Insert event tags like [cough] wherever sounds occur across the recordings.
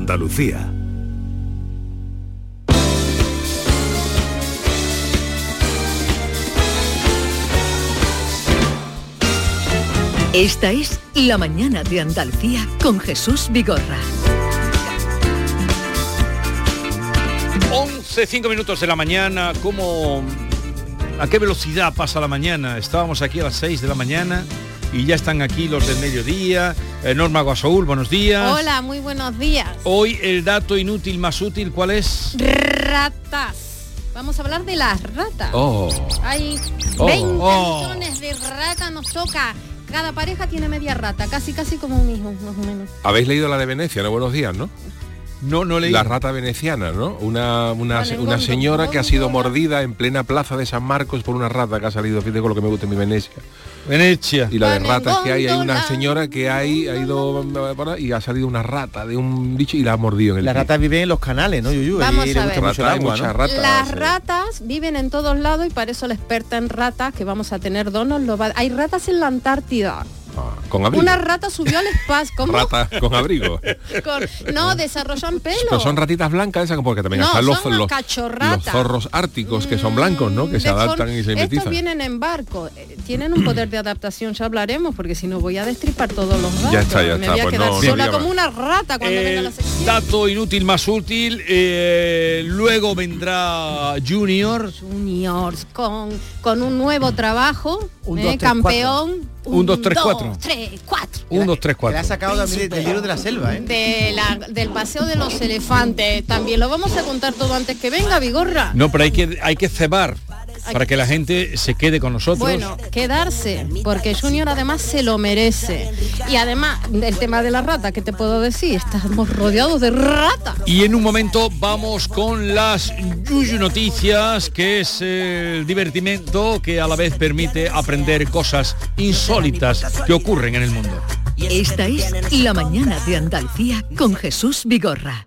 Andalucía. Esta es La Mañana de Andalucía con Jesús Vigorra. 11, 5 minutos de la mañana, ¿cómo, ¿a qué velocidad pasa la mañana? Estábamos aquí a las 6 de la mañana y ya están aquí los del mediodía. Eh, Norma Guasaúl, buenos días. Hola, muy buenos días. Hoy el dato inútil más útil, ¿cuál es? Ratas. Vamos a hablar de las ratas. Oh. Hay Oh, 20 oh. millones de ratas, nos toca. Cada pareja tiene media rata, casi casi como un hijo, más o menos. Habéis leído la de Venecia, ¿no? Buenos días, ¿no? No, no leí. La rata veneciana, ¿no? Una, una, Vale, una gondo, señora que ha sido mordida en plena plaza de San Marcos por una rata que ha salido, fíjate con lo que me gusta en mi Venecia. Venecia. Y la de ratas que hay, hay una señora que hay, ha ido y ha salido una rata de un bicho y la ha mordido en el pie. ratas viven en los canales, ¿no, Yuyu? Vamos Allí a le gusta ver. mucho el Rata, hay agua, muchas ¿no? ratas. Las eh. ratas viven en todos lados y para eso la experta en ratas que vamos a tener donos lo va- Hay ratas en la Antártida. Ah, con abrigo. Una rata subió al espacio. ¿Cómo? Rata con abrigo. Con- no, desarrollan pelo. Pero son ratitas blancas esas porque también No, están los, los, zorros árticos que son blancos, ¿no? Que se De for- adaptan y se Estos mimetizan. vienen en barco, eh, tienen un poder de adaptación, ya hablaremos, porque si no voy a destripar todos los datos. Ya está, ya Me está, voy a pues quedar no, sola como una rata cuando venga la sección. dato inútil más útil, eh, luego vendrá Junior. Juniors con, con un nuevo trabajo, Un, eh, dos, tres, campeón. Un, dos, tres, cuatro. tres, cuatro. 1, 2, 3, Que la ha 4. sacado también del libro de la selva, ¿eh? De la- del paseo de los elefantes. También lo vamos a contar todo antes que venga, Vigorra. No, pero hay que, hay que cebar para que la gente se quede con nosotros. Bueno, quedarse, porque Junior además se lo merece. Y además, el tema de la rata, ¿qué te puedo decir? Estamos rodeados de rata. Y en un momento vamos con las Yuyu Noticias, que es el divertimento que a la vez permite aprender cosas insólitas que ocurren en el mundo. Esta es La Mañana de Andalucía con Jesús Vigorra.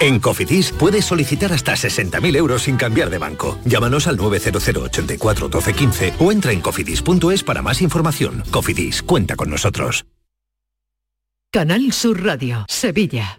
En Cofidis puedes solicitar hasta 60.000 euros sin cambiar de banco. Llámanos al 900 84 12 15 o entra en cofidis.es para más información. Cofidis, cuenta con nosotros. Canal Sur Radio, Sevilla.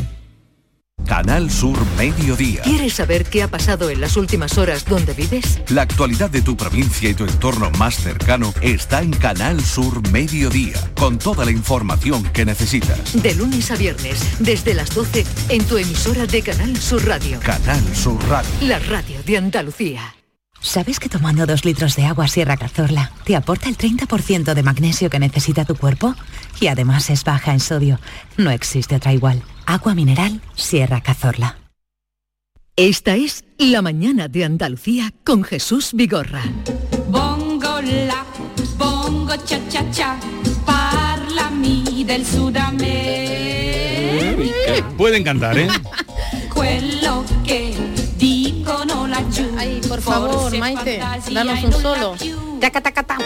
Canal Sur Mediodía. ¿Quieres saber qué ha pasado en las últimas horas donde vives? La actualidad de tu provincia y tu entorno más cercano está en Canal Sur Mediodía, con toda la información que necesitas. De lunes a viernes, desde las 12, en tu emisora de Canal Sur Radio. Canal Sur Radio. La radio de Andalucía. ¿Sabes que tomando dos litros de agua Sierra Cazorla te aporta el 30% de magnesio que necesita tu cuerpo? Y además es baja en sodio. No existe otra igual. Agua mineral Sierra Cazorla. Esta es La Mañana de Andalucía con Jesús Vigorra. Bongo la, bongo cha cha cha, parlami del Sudamérica. Pueden cantar, ¿eh? [laughs] Quello dicono. Ay, por favor, Maite, danos un solo. Taca, taca, ta.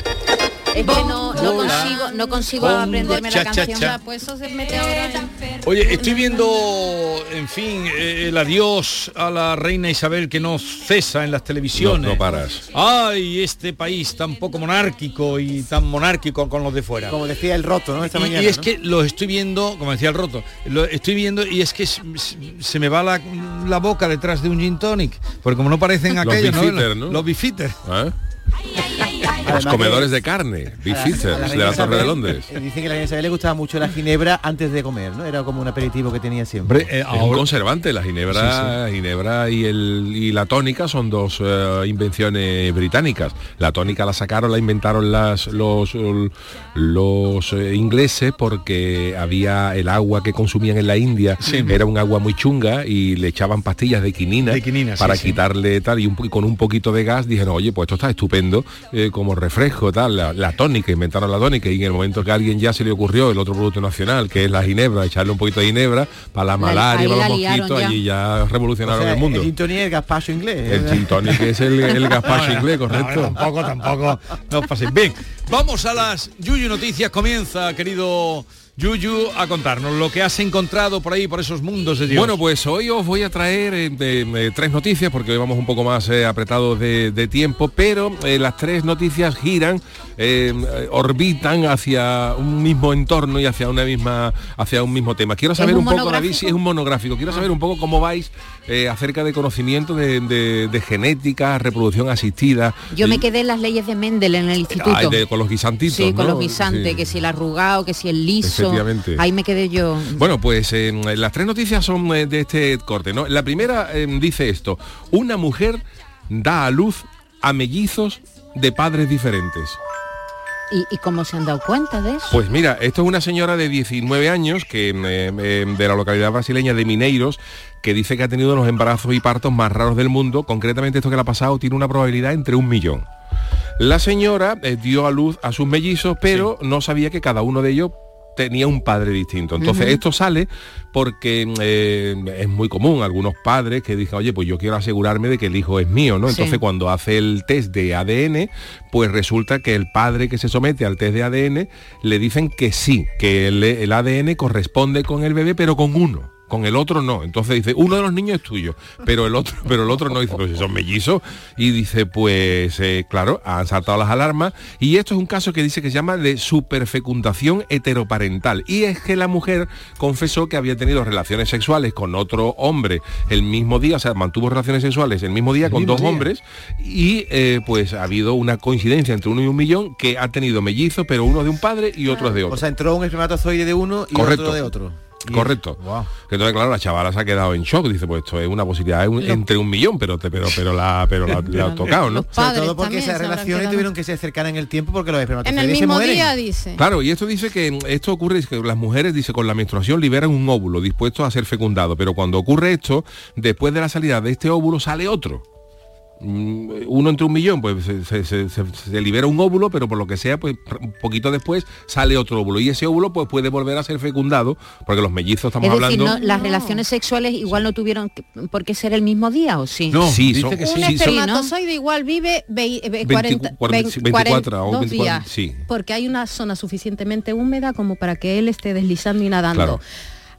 Es que no, consigo, no consigo Bongo, aprenderme cha, la cha, canción. cha. Pues eso se mete ahora en... Oye, estoy viendo, en fin, eh, el adiós a la reina Isabel que no cesa en las televisiones. No, no paras. Ay, este país tan poco monárquico y tan monárquico con los de fuera. Como decía el roto, ¿no? Esta y, mañana. y es ¿no? que lo estoy viendo, como decía el roto, lo estoy viendo y es que se me va la, la boca detrás de un gin tonic, porque como no parecen Los aquellos, Los, ¿no? los beefeater. ¿Ah? [laughs] Además Los comedores que- de carne, la de la Torre de Londres. eh, Dicen que a la reina Isabel le gustaba mucho la ginebra antes de comer, ¿no? Era como un aperitivo que tenía siempre. eh, es un conservante, la ginebra, ginebra y, el, y la tónica son dos eh, invenciones británicas. La tónica la sacaron, la inventaron las, los, los eh, ingleses porque había el agua que consumían en la India, era un agua muy chunga y le echaban pastillas de quinina, De quinina, sí, para sí. quitarle tal y, un y con un poquito de gas dijeron, oye, pues esto está estupendo eh, refresco, tal, la, la tónica, inventaron la tónica y en el momento que a alguien ya se le ocurrió el otro producto nacional, que es la ginebra, echarle un poquito de ginebra para la malaria, para los mosquitos, ya. allí ya revolucionaron O sea, el mundo. El gin tonic y el gazpacho inglés. El gin tonic es el, el [laughs] gazpacho inglés, correcto. No, tampoco, tampoco. No paséis. Bien, vamos a las Yuyu Noticias. Comienza, querido Yuyu, a contarnos lo que has encontrado por ahí, por esos mundos de Dios. Bueno, pues hoy os voy a traer eh, de- eh, tres noticias porque hoy vamos un poco más eh, apretados de, de tiempo, pero eh, las tres noticias giran, orbitan hacia un mismo entorno y hacia una misma, hacia un mismo tema. Quiero ¿Es saber un un, poco, David, si es un monográfico. Quiero saber un poco cómo vais eh, acerca de conocimiento de, de- de genética, reproducción asistida. Yo me quedé en las leyes de Mendel en el instituto. De- con los guisantitos. sí, con los guisantes, Sí. que si el arrugado, que si el liso. Efectivamente. Ahí me quedé yo. Bueno, pues eh, las tres noticias son eh, de este corte. ¿no? La primera dice esto. Una mujer da a luz a mellizos de padres diferentes. ¿Y, y cómo se han dado cuenta de eso? Pues mira, esto es una señora de 19 años que eh, eh, de la localidad brasileña de Mineiros que dice que ha tenido los embarazos y partos más raros del mundo. Concretamente esto que le ha pasado tiene una probabilidad entre un millón. La señora eh, dio a luz a sus mellizos, pero no sabía que cada uno de ellos tenía un padre distinto. Entonces esto sale porque eh, es muy común algunos padres que dicen, oye, pues yo quiero asegurarme de que el hijo es mío, ¿no? Sí. Entonces cuando hace el test de ADN, pues resulta que el padre que se somete al test de ADN le dicen que sí, que el, el ADN corresponde con el bebé, pero con uno. Con el otro no. Entonces dice, uno de los niños es tuyo, pero el otro, pero el otro no. Dice, pues si son mellizos. Y dice, pues eh, claro, han saltado las alarmas. Y esto es un caso que dice que se llama de superfecundación heteroparental. Y es que la mujer confesó que había tenido relaciones sexuales con otro hombre el mismo día, o sea, mantuvo relaciones sexuales el mismo día con mismo dos día. hombres. Y eh, pues ha habido una coincidencia entre uno y un millón que ha tenido mellizos, pero uno de un padre y otro de otro. O sea, entró un espermatozoide de uno y Correcto. otro de otro. Correcto. Que Entonces, claro, la chavala se ha quedado en shock. Dice, pues esto es una posibilidad es un- entre un millón, pero te- pero pero la pero la, la ha tocado, ¿no? Sobre todo porque se esas relaciones quedado. tuvieron que ser cercanas en el tiempo porque los En espermatozoides el se mismo mueren. día, dice. Claro, y esto dice que esto ocurre es que las mujeres, dice, con la menstruación liberan un óvulo dispuesto a ser fecundado, pero cuando ocurre esto, después de la salida de este óvulo sale otro. Mm, Uno entre un millón, pues se, se- se- se- se libera un óvulo, pero por lo que sea, pues un poquito después sale otro óvulo. Y ese óvulo pues puede volver a ser fecundado, porque los mellizos estamos es decir, hablando. no, las relaciones sexuales igual no tuvieron que- por qué ser el mismo día o sí. No, Sí, dice son- Un sí, son- espermatozoide igual vive eh, 40, 24 vein- 24 o 42 24, días, sí. porque hay una zona suficientemente húmeda como para que él esté deslizando y nadando. Claro.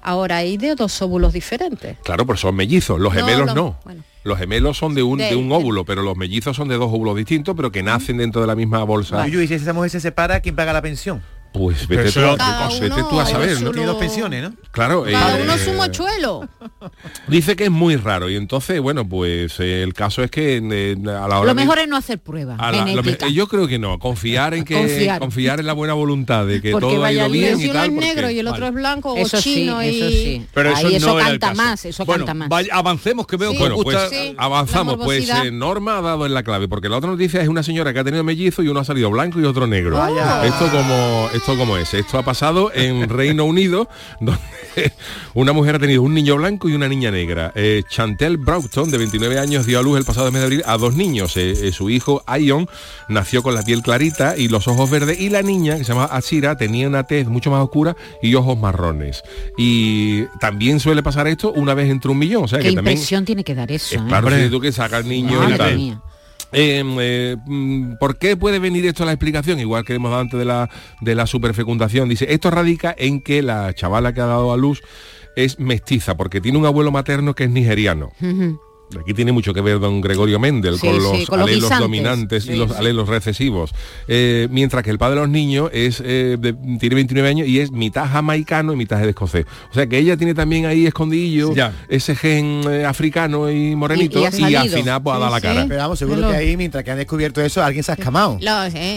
Ahora hay de dos óvulos diferentes. Claro, pero son mellizos, los No, gemelos lo- no. Los gemelos son de un, De- de un óvulo, pero los mellizos son de dos óvulos distintos, pero que nacen dentro de la misma bolsa. Yuyu, y si esa mujer se separa, ¿quién paga la pensión? Pues vete, tú, eso- a- vete uno- tú a saber, ¿no? Tiene dos pensiones, ¿no? Claro, Cada eh, uno su mochuelo. [laughs] dice que es muy raro y entonces, bueno, pues eh, el caso es que eh, a la hora Lo de- mejor es no hacer pruebas genéticas. yo creo que no, confiar en que Confiar. confiar. en la buena voluntad de que Porque todo ha vaya ido lío. bien si y uno tal. es porque- negro y el otro Vale. es blanco o Eso sí, chino y... eso sí. Pero Ahí eso, eso no era el canta caso. más, eso bueno, canta más. vaya, avancemos que veo que Bueno, pues. Sí, avanzamos. Pues eh, Norma ha dado en la clave, porque la otra noticia es una señora que ha tenido mellizo y uno ha salido blanco y otro negro. Vaya. Esto como esto cómo es. Esto ha pasado en Reino Unido, [laughs] donde una mujer ha tenido un niño blanco y una niña negra. Eh, Chantel Broughton, de 29 años, dio a luz el pasado mes de abril a dos niños. Eh, eh, su hijo, Ion, nació con la piel clarita y los ojos verdes, y la niña, que se llama Ashira, tenía una tez mucho más oscura y ojos marrones. Y también suele pasar esto una vez entre un millón. O sea, Qué que también... impresión tiene que dar eso. ¿eh? Claro, si tú que sacas niños y Madre tal. Mía. Eh, mm, ¿Por qué puede venir esto a la explicación? Igual que hemos dado antes de la, de la superfecundación. Dice, esto radica en que la chavala que ha dado a luz es mestiza, porque tiene un abuelo materno que es nigeriano. Aquí tiene mucho que ver don Gregorio Mendel Sí, con, sí, los con los alelos dominantes Sí, y los sí. alelos recesivos. Eh, mientras que el padre de los niños es eh, de- tiene 29 años y es mitad jamaicano y mitad de escocés. O sea que ella tiene también ahí escondidillo ese gen eh, africano y morenito Y- y, y al final pues ha dado la cara. Pero vamos, seguro que ahí, mientras que han descubierto eso, alguien se ha escamado.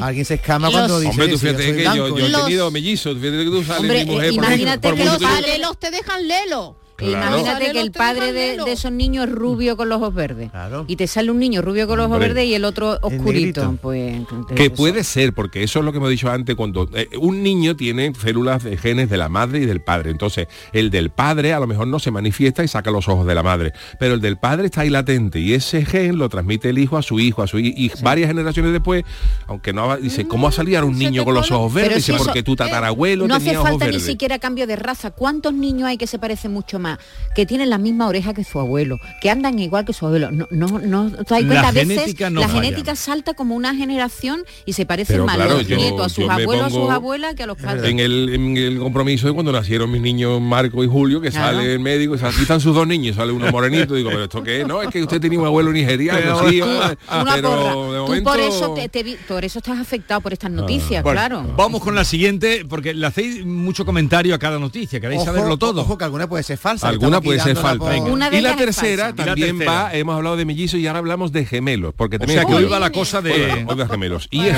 Alguien se escama Los- cuando dice Hombre, tú fíjate que yo, he tenido mellizos, fíjate que tú sales Hombre, mi mujer eh, imagínate por que los que yo- Los lelos te dejan lelo. Claro. Imagínate que el padre de, esos niños es rubio con los ojos verdes. Y te sale un niño rubio con los ojos Hombre. verdes y el otro oscurito. Pues, Que puede ser, porque eso es lo que hemos dicho antes, cuando eh, un niño tiene células de genes de la madre y del padre. Entonces, el del padre a lo mejor no se manifiesta y saca los ojos de la madre. Pero el del padre está ahí latente y ese gen lo transmite el hijo a su hijo, a su hi- y varias generaciones después, aunque no ha- dice, ¿cómo va a salir un niño con los ojos verdes? si Dice, eso- porque tu tatarabuelo no hace ojos falta ni verdes. siquiera cambio de raza. ¿Cuántos niños hay que se parecen mucho más? Que tienen la misma oreja que su abuelo, que andan igual que su abuelo. No, no, no ¿te das La cuenta? A veces genética no la falla. genética salta como una generación y se parecen Pero más claro, los yo- nietos a sus abuelos, a sus abuelas que a los padres. En el, en el compromiso de cuando nacieron mis niños Marco y Julio, que Claro. sale el médico, y sale- aquí están sus dos niños, sale uno morenito, digo, pero esto qué es? no, es que usted tenía un abuelo nigeriano, Pero- sí, Tú, una pero porra. de Tú momento... por eso te, te por eso estás afectado por estas noticias, Bueno, claro. Vamos con la siguiente, porque le hacéis mucho comentario a cada noticia, queréis Ojo, saberlo todo. Ojo, que alguna puede ser falsa. Alguna puede ser de y la tercera falsa. también Y la tercera. va, hemos hablado de mellizos y ahora hablamos de gemelos, porque O también sea, que hoy va la cosa de- Hoy va- hoy va gemelos. Y es,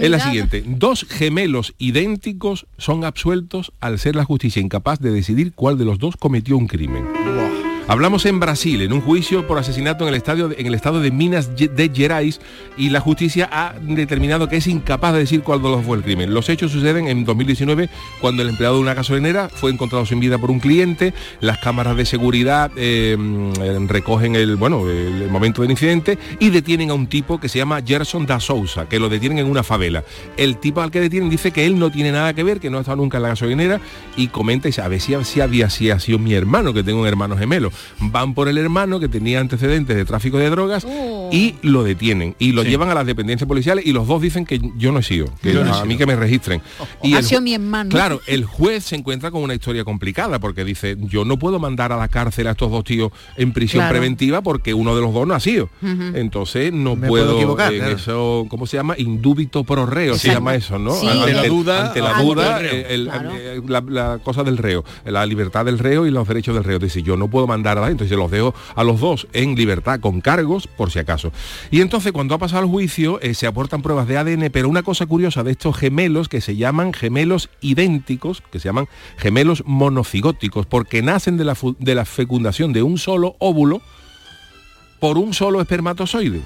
es la siguiente, dos gemelos idénticos son absueltos al ser la justicia incapaz de decidir cuál de los dos cometió un crimen. Hablamos en Brasil, en un juicio por asesinato en el, estadio, en el estado de Minas de Gerais y la justicia ha determinado que es incapaz de decir dos fue el crimen. Los hechos suceden en 2019 cuando el empleado de una gasolinera fue encontrado sin vida por un cliente, las cámaras de seguridad mm, recogen el, bueno, el, momento del incidente y detienen a un tipo que se llama Gerson da Souza, que lo detienen en una favela. El tipo al que detienen dice que él no tiene nada que ver, que no ha estado nunca en la gasolinera y comenta y dice, a ver si, si había si ha sido mi hermano, que tengo un hermano gemelo. Van por el hermano que tenía antecedentes de tráfico de drogas y lo detienen y lo llevan a las dependencias policiales y los dos dicen que yo no he sido, que no a sido. mí que me registren. Y ha el sido mi hermano. Claro, el juez se encuentra con una historia complicada porque dice, yo no puedo mandar a la cárcel a estos dos tíos en prisión Claro. preventiva porque uno de los dos no ha sido. Entonces no Me puedo puedo, equivocar, en claro. eso, ¿cómo se llama? Indúbito pro reo, se llama eso, ¿no? Sí. Ante la duda, ante la duda, el eh, el- Claro. eh, la, la cosa del reo, la libertad del reo y los derechos del reo. Dice, yo no puedo mandar a la gente, entonces los dejo a los dos en libertad con cargos por si acaso. Y entonces cuando ha pasado el juicio eh, se aportan pruebas de ADN, pero una cosa curiosa de estos gemelos que se llaman gemelos idénticos, que se llaman gemelos monocigóticos, porque nacen de la, de la fecundación de un solo óvulo por un solo espermatozoide.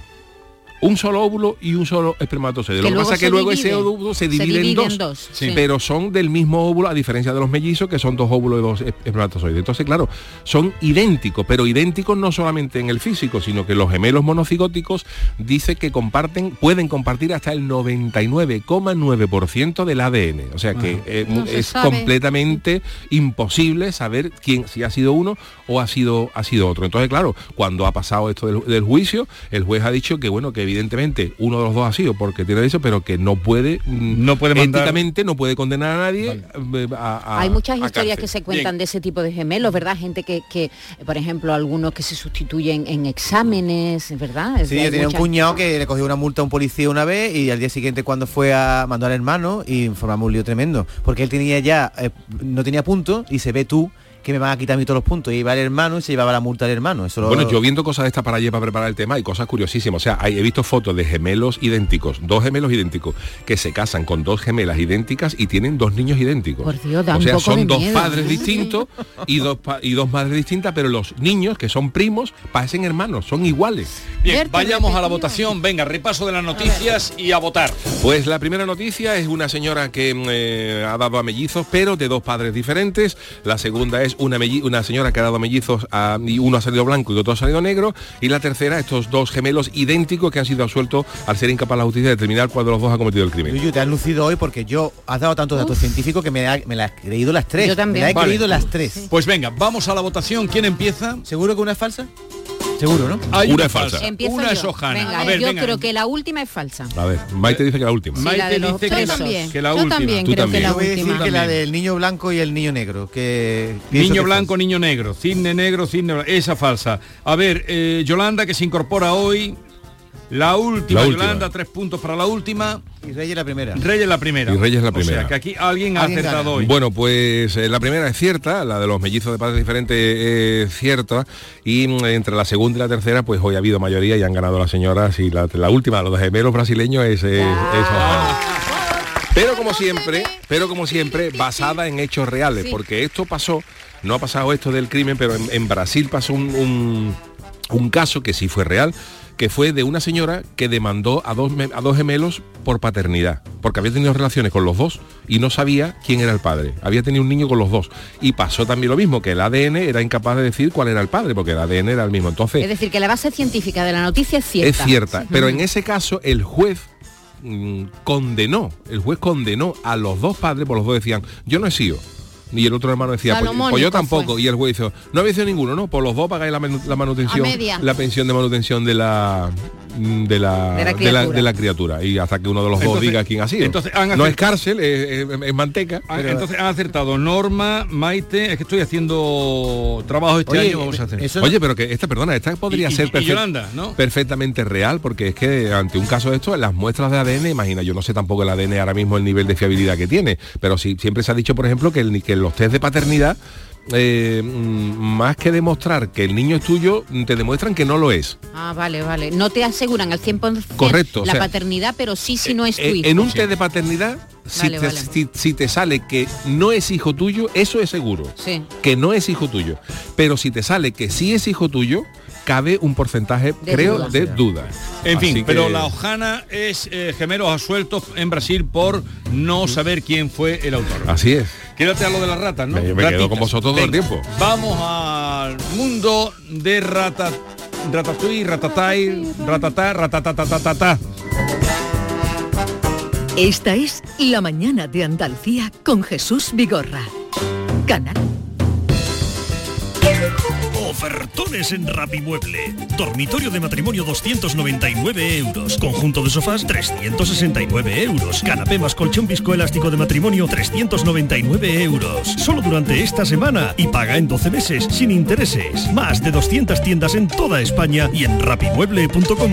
Un solo óvulo y un solo espermatozoide. Que Lo que pasa es que luego ese divide. óvulo se Se divide, divide en en dos, sí. pero son del mismo óvulo a diferencia de los mellizos que son dos óvulos y dos es- espermatozoides. Entonces, claro, son idénticos, pero idénticos no solamente en el físico, sino que los gemelos monocigóticos dice que comparten, pueden compartir hasta el 99,9% del ADN. O sea que eh, No es sabe. completamente imposible saber quién si ha sido uno o ha sido ha sido otro. Entonces, claro, cuando ha pasado esto del, del juicio, el juez ha dicho que bueno, que evidentemente uno de los dos ha sido porque tiene eso, pero que no puede mm, No puede mandar- éticamente no puede condenar a nadie eh, a- a- Hay muchas a historias cárcel. que se cuentan de ese tipo de gemelos, ¿verdad? Gente que, que, por ejemplo, algunos que se sustituyen en exámenes, ¿verdad? Es Sí, yo tenía un cuñado que le cogió una multa a un policía una vez y al día siguiente cuando fue a mandar al hermano y formamos un lío tremendo. Porque él tenía ya, eh, no tenía punto y se ve tú que me van a quitar a mí todos los puntos. Y iba el hermano y se llevaba la multa del hermano. Eso lo- Bueno, yo viendo cosas de estas para ayer para preparar el tema, hay cosas curiosísimas. O sea, hay- he visto fotos de gemelos idénticos, dos gemelos idénticos, que se casan con dos gemelas idénticas y tienen dos niños idénticos. Por Dios, da o un sea, son dos miedo, padres distintos y dos, pa- y dos madres distintas, pero los niños, que son primos, parecen hermanos, son iguales. Bien, vayamos a la votación. Venga, repaso de las noticias y a votar. Pues la primera noticia es una señora que mm, eh, ha dado a mellizos, pero de dos padres diferentes. La segunda es una, una señora que ha dado mellizos a- y uno ha salido blanco y otro ha salido negro. Y la tercera, estos dos gemelos idénticos que han sido absueltos al ser incapaz la justicia de determinar cuál de los dos ha cometido el crimen. Yuyu, te has lucido hoy porque yo has dado tantos datos científicos que me, ha- me las he creído las tres. Yo también. Me las he Vale. creído las tres. Pues venga, vamos a la votación. ¿Quién empieza? ¿Seguro que una es falsa? Seguro, ¿no? Hay Una una, es falsa. Empiezo Una yo. es Ojana. Venga, a ver, yo venga. creo que la última es falsa. A ver, Maite dice que la última. Sí, Maite la de los dice que, Yo la- también. que la Yo última. también Tú creo también. que la Yo voy a decir última. que la del niño blanco y el niño negro. Que Niño que blanco, niño negro, cisne negro, cisne blanco. Esa falsa. A ver, eh, Yolanda que se incorpora hoy. La última, La última. Yolanda, tres puntos para la última. Y Reyes la primera. Reyes la primera. Y Reyes la O primera. sea, que aquí alguien ha Alguien acertado gana. hoy. Bueno, pues eh, la primera es cierta, la de los mellizos de padres diferentes es cierta, y mm, entre la segunda y la tercera, pues hoy ha habido mayoría y han ganado las señoras, y la, la última, los de gemelos brasileños, es, es- es Ojana. Pero como siempre, pero como siempre, basada en hechos reales, porque esto pasó, no ha pasado esto del crimen, pero en, en Brasil pasó un, un- un caso que sí fue real, que fue de una señora que demandó a dos, a dos gemelos por paternidad, porque había tenido relaciones con los dos y no sabía quién era el padre. Había tenido un niño con los dos. Y pasó también lo mismo, que el ADN era incapaz de decir cuál era el padre, porque el ADN era el mismo. Entonces, Es decir, que la base científica de la noticia es cierta. es cierta. Pero en ese caso el juez mm, condenó, el juez condenó a los dos padres, por los dos decían, yo no he sido. Y el otro hermano decía, pues, pues yo tampoco. fue. Y el juez dijo, no habéis sido ninguno, ¿no? Por los dos pagáis la, la manutención, la pensión de manutención de la de la, De la de la, criatura. de la criatura. Y hasta que uno de los dos diga quién ha sido. entonces han no es cárcel, es, es- es manteca. Ah, pero- Entonces han acertado Norma, Maite, es que estoy haciendo trabajo este Oye, año, vamos a hacer. eso Oye, pero que esta, perdona, esta podría Y- ser y perfect- Yolanda, ¿no? perfectamente real, porque es que ante un caso de esto, las muestras de ADN, imagina, yo no sé tampoco el ADN ahora mismo el nivel de fiabilidad que tiene, pero sí, siempre se ha dicho, por ejemplo, que, el, que los test de paternidad, eh, mm, más que demostrar que el niño es tuyo, te demuestran que no lo es. Ah, vale, vale. No te aseguran al 100% Correcto, o la sea, paternidad, pero sí si no es tu Eh, hijo. en un test de paternidad, si, Vale, te, vale. si- si te sale que no es hijo tuyo, eso es seguro. Sí. Que no es hijo tuyo. Pero si te sale que sí es hijo tuyo, cabe un porcentaje, De creo, duda. de duda. En fin, pero la Ojana es eh, gemelos asueltos en Brasil por no saber quién fue el autor. Así es. Quédate a lo de las ratas, ¿no? Me- me quedo con vosotros todo el tiempo. Vamos al mundo de rata, ratatouille, ratatai, ratatá, ratatatatata. Esta es La Mañana de Andalucía con Jesús Vigorra. Canal Ofertones en Rapimueble. Dormitorio de matrimonio 299 euros. Conjunto de sofás 369 euros. Canapé más colchón viscoelástico de matrimonio 399 euros. Solo durante esta semana y paga en 12 meses sin intereses. Más de 200 tiendas en toda España y en rapimueble.com.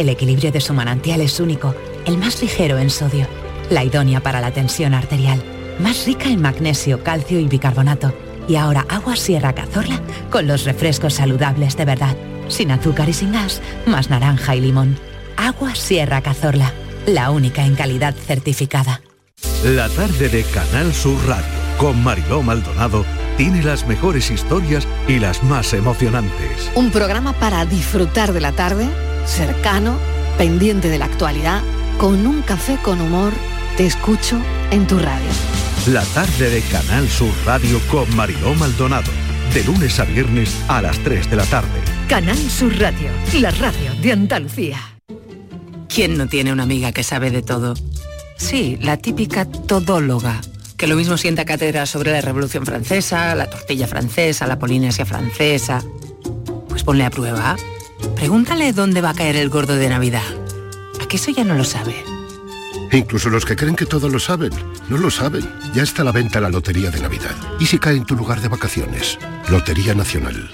El equilibrio de su manantial es único, el más ligero en sodio, la idónea para la tensión arterial, más rica en magnesio, calcio y bicarbonato. Y ahora Agua Sierra Cazorla con los refrescos saludables de verdad, sin azúcar y sin gas, más naranja y limón. Agua Sierra Cazorla, la única en calidad certificada. La tarde de Canal Sur Radio con Mariló Maldonado tiene las mejores historias y las más emocionantes. Un programa para disfrutar de la tarde, cercano, pendiente de la actualidad, con un café con humor, te escucho en tu radio. La tarde de Canal Sur Radio con Mariló Maldonado. De lunes a viernes a las 3 de la tarde. Canal Sur Radio, la radio de Andalucía. ¿Quién no tiene una amiga que sabe de todo? Sí, la típica todóloga, que lo mismo sienta cátedra sobre la Revolución Francesa, la tortilla francesa, la Polinesia francesa. Pues ponle a prueba. Pregúntale dónde va a caer el gordo de Navidad. ¿A que eso ya no lo sabe? Incluso los que creen que todo lo saben, no lo saben. Ya está a la venta la Lotería de Navidad. ¿Y si cae en tu lugar de vacaciones? Lotería Nacional.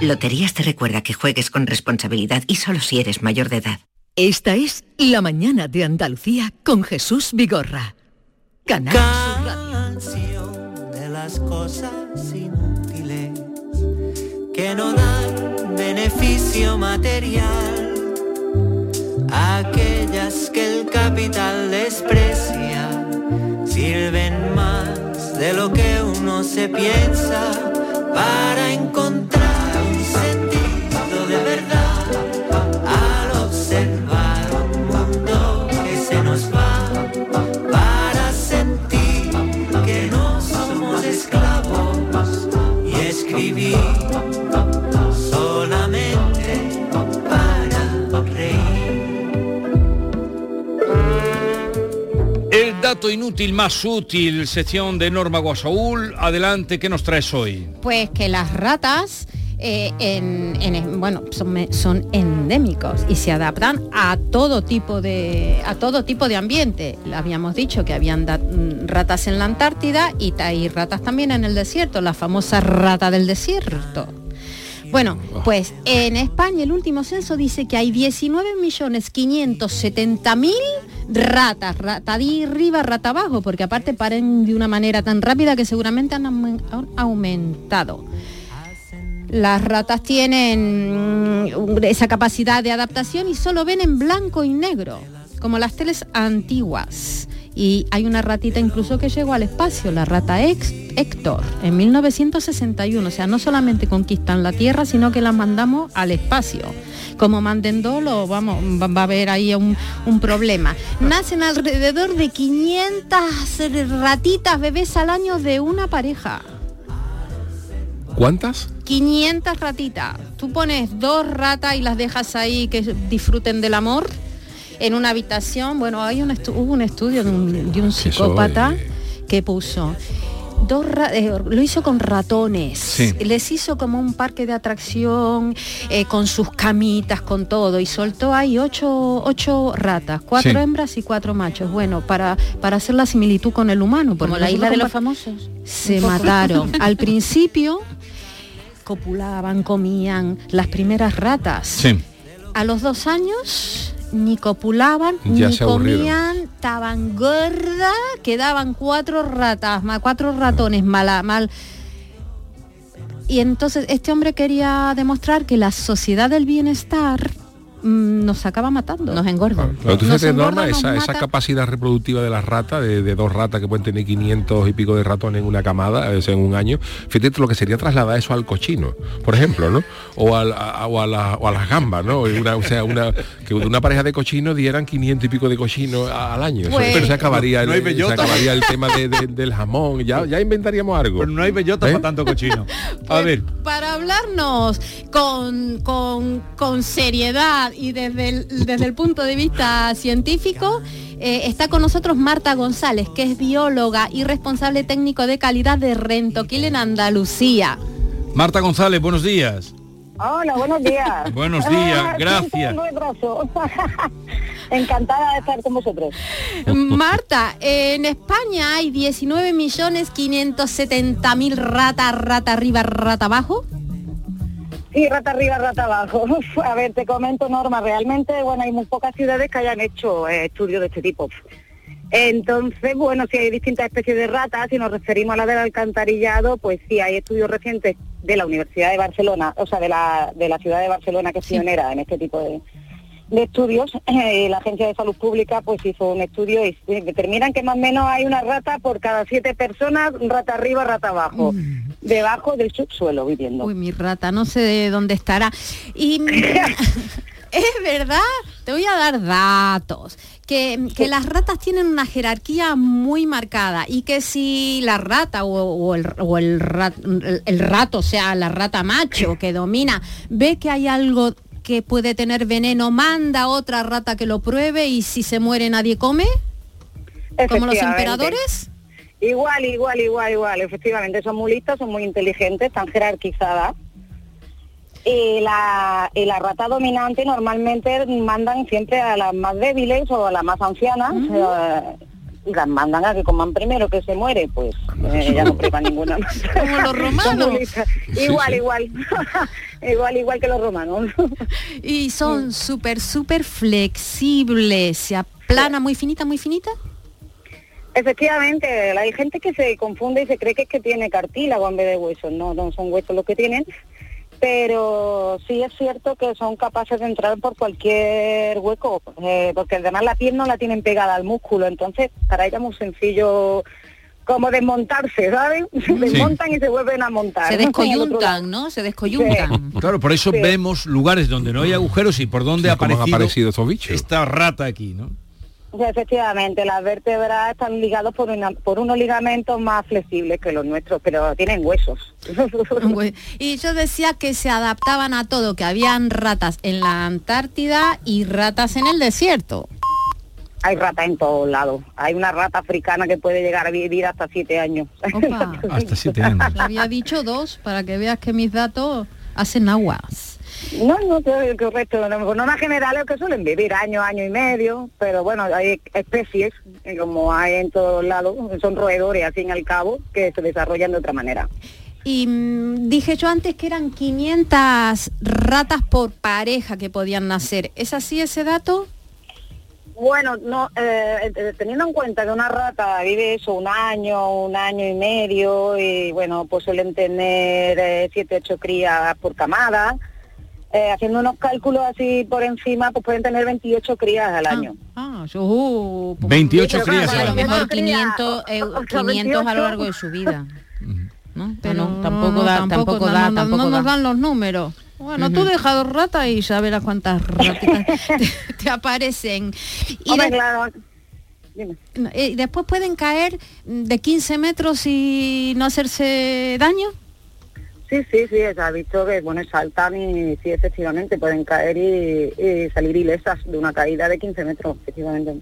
Loterías te recuerda que juegues con responsabilidad y solo si eres mayor de edad. Esta es La Mañana de Andalucía con Jesús Vigorra. Canal Sur Radio. canción de las cosas inútiles que no dan beneficio material, aquellas que el capital desprecia, sirven más de lo que uno se piensa para encontrar dato inútil más útil, sección de Norma Guasaúl. Adelante, ¿qué nos traes hoy? Pues que las ratas eh, en, en- bueno, son, son endémicos y se adaptan a todo tipo de a todo tipo de ambiente. Habíamos dicho que habían da- mm, ratas en la Antártida y hay ratas también en el desierto, la famosa rata del desierto. Bueno, pues en España el último censo dice que hay 19.570.000 ratas, rata arriba, rata abajo, porque aparte paren de una manera tan rápida que seguramente han aumentado. Las ratas tienen mm, esa capacidad de adaptación y solo ven en blanco y negro, como las teles antiguas. Y hay una ratita incluso que llegó al espacio, la rata Ex- Héctor, en 1961. O sea, no solamente conquistan la Tierra, sino que las mandamos al espacio. Como manden dos, lo vamos, va va a haber ahí un, un problema. Nacen alrededor de 500 ratitas bebés al año de una pareja. ¿Cuántas? 500 ratitas. Tú pones dos ratas y las dejas ahí que disfruten del amor en una habitación. Bueno, hay un hubo un estudio de un, de un psicópata que puso dos eh, lo hizo con ratones. Sí. Les hizo como un parque de atracción eh, con sus camitas, con todo, y soltó ahí ocho, ocho ratas, cuatro Sí. hembras y cuatro machos. Bueno, para, para hacer la similitud con el humano. porque Como la isla de los famosos. se mataron. [laughs] Al principio copulaban, comían las primeras ratas. Sí. A los dos años ni copulaban, Ya ni comían, estaban gordas, quedaban cuatro ratas, cuatro ratones mala, mal. Y entonces este hombre quería demostrar que la sociedad del bienestar mm, nos acaba matando. Nos engorda. Pero tú Nos Norma, esa, capacidad reproductiva de las ratas, de, de dos ratas que pueden tener 500 y pico de ratones en una camada, es en un año, fíjate lo que sería trasladar eso al cochino, por ejemplo, ¿no? O, al- a, o, a la- o a las gambas, ¿no? Una- o sea, una, que una pareja de cochinos dieran 500 y pico de cochinos a- al año. Eso- Pues- pero se acabaría, No hay el, se acabaría el tema de- de- del jamón, ya, ya inventaríamos algo. Pero no hay bellota ¿Eh? para tanto cochino. A ver, para hablarnos con, con- con seriedad y desde el, desde el punto de vista científico, eh, está con nosotros Marta González, que es bióloga y responsable técnico de calidad de Rentoquil en Andalucía. Marta González, buenos días. Hola, buenos días. [laughs] Buenos días, [laughs] gracias. [laughs] Encantada de estar con vosotros. Marta, en España hay 19.570.000 rata, rata arriba, rata abajo. Sí, rata arriba, rata abajo. [laughs] Uf, A ver, te comento, Norma, realmente, bueno, hay muy pocas ciudades que hayan hecho eh, estudios de este tipo. Entonces, bueno, si hay distintas especies de ratas, si nos referimos a la del alcantarillado, pues sí, hay estudios recientes de la Universidad de Barcelona, o sea, de la, de la ciudad de Barcelona, que es pionera en este tipo de, de estudios. Eh, la Agencia de Salud Pública pues hizo un estudio y determinan que más o menos hay una rata por cada siete personas, rata arriba, rata abajo, debajo del subsuelo viviendo. Uy, mi rata, no sé de dónde estará. Y [laughs] [laughs] es verdad, te voy a dar datos. Que, que las ratas tienen una jerarquía muy marcada y que si la rata o, o el, o el rat- el- el rato, o sea, la rata macho que domina, ve que hay algo que puede tener veneno, manda a otra rata que lo pruebe y si se muere nadie come, como los emperadores. Igual, igual, igual, igual. Efectivamente, son muy listas, son muy inteligentes, están jerarquizadas. Y la, y la rata dominante normalmente mandan siempre a las más débiles o a las más ancianas. Las mandan a que coman primero que se muere, pues eh, ya no prueba ninguna. [laughs] Como los romanos. igual, igual. [laughs] igual, igual que los romanos. [laughs] Y son súper, súper flexibles. Se aplana muy finita, muy finita. Efectivamente, hay gente que se confunde y se cree que es que tiene cartílago en vez de huesos. No, no son huesos los que tienen. Pero sí es cierto que son capaces de entrar por cualquier hueco, eh, porque además la piel no la tienen pegada al músculo, entonces para ella es muy sencillo como desmontarse, ¿sabes? [laughs] Se desmontan y se vuelven a montar. Se [laughs] descoyuntan, ¿no? Se descoyuntan. Claro, por eso Sí. vemos lugares donde no hay agujeros y por donde ha ¿cómo han aparecido, aparecido estos bichos? esta rata aquí, ¿no? Efectivamente, las vértebras están ligadas por, una- por unos ligamentos más flexibles que los nuestros, pero tienen huesos. Y yo decía que se adaptaban a todo, que habían ratas en la Antártida y ratas en el desierto. Hay ratas en todos lados. Hay una rata africana que puede llegar a vivir hasta siete años. [laughs] Hasta siete años. Le había dicho dos para que veas que mis datos hacen aguas. No, no, te- correcto. No, normas generales que suelen vivir año, año y medio, pero bueno, hay especies, como hay en todos lados, son roedores al fin y al cabo, que se desarrollan de otra manera. Y mm, dije yo antes que eran 500 ratas por pareja que podían nacer. ¿Es así ese dato? Bueno, no, eh, eh, teniendo en cuenta que una rata vive eso un año, un año y medio, y bueno, pues suelen tener eh, siete, ocho crías por camada. Eh, haciendo unos cálculos así por encima, pues pueden tener 28 crías al año. Ah, yo... uh, pues- 28 Pero crías al A lo año. mejor Cría, 500, eh, o- o 500 a lo 28. largo de su vida. ¿No? Pero no, tampoco da, tampoco, tampoco no, da, no, no, tampoco no da. nos dan los números. Bueno, tú deja dos ratas y ya verás cuántas ratitas te, [laughs] te aparecen. Y, Hombre, de- claro, dime. eh, después pueden caer de 15 metros y no hacerse daño. Sí, sí, sí, se ha visto que bueno, saltan y sí, efectivamente, pueden caer y, y salir ilesas de una caída de 15 metros, efectivamente.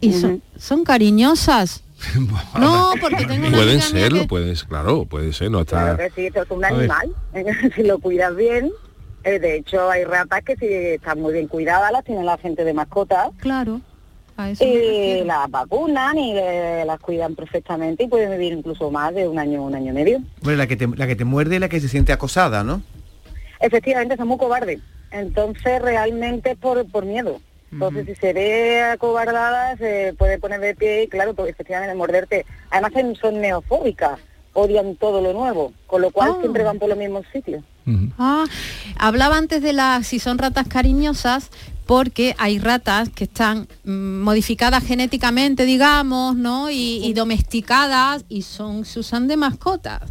Y son, son cariñosas. [laughs] No, porque tengo una Pueden serlo, que- puede, claro, puede ser, no Claro está... que sí, esto es un animal, [laughs] si lo cuidas bien. eh, de hecho, hay ratas que si están muy bien cuidadas, las tiene la gente de mascota. Claro. A eso refiero. las vacunan y eh, las cuidan perfectamente y pueden vivir incluso más de un año, un año y medio. Bueno, la que te, la que te muerde es la que se siente acosada, ¿no? Efectivamente, son muy cobardes. Entonces, realmente es por, por miedo. Entonces, si se ve acobardada, se puede poner de pie y, claro, porque efectivamente morderte. Además, son- son neofóbicas, odian todo lo nuevo, con lo cual Ah. siempre van por los mismos sitios. Ah, hablaba antes de las si son ratas cariñosas porque hay ratas que están mm, modificadas genéticamente, digamos, ¿no? Y, y domesticadas y son se usan de mascotas.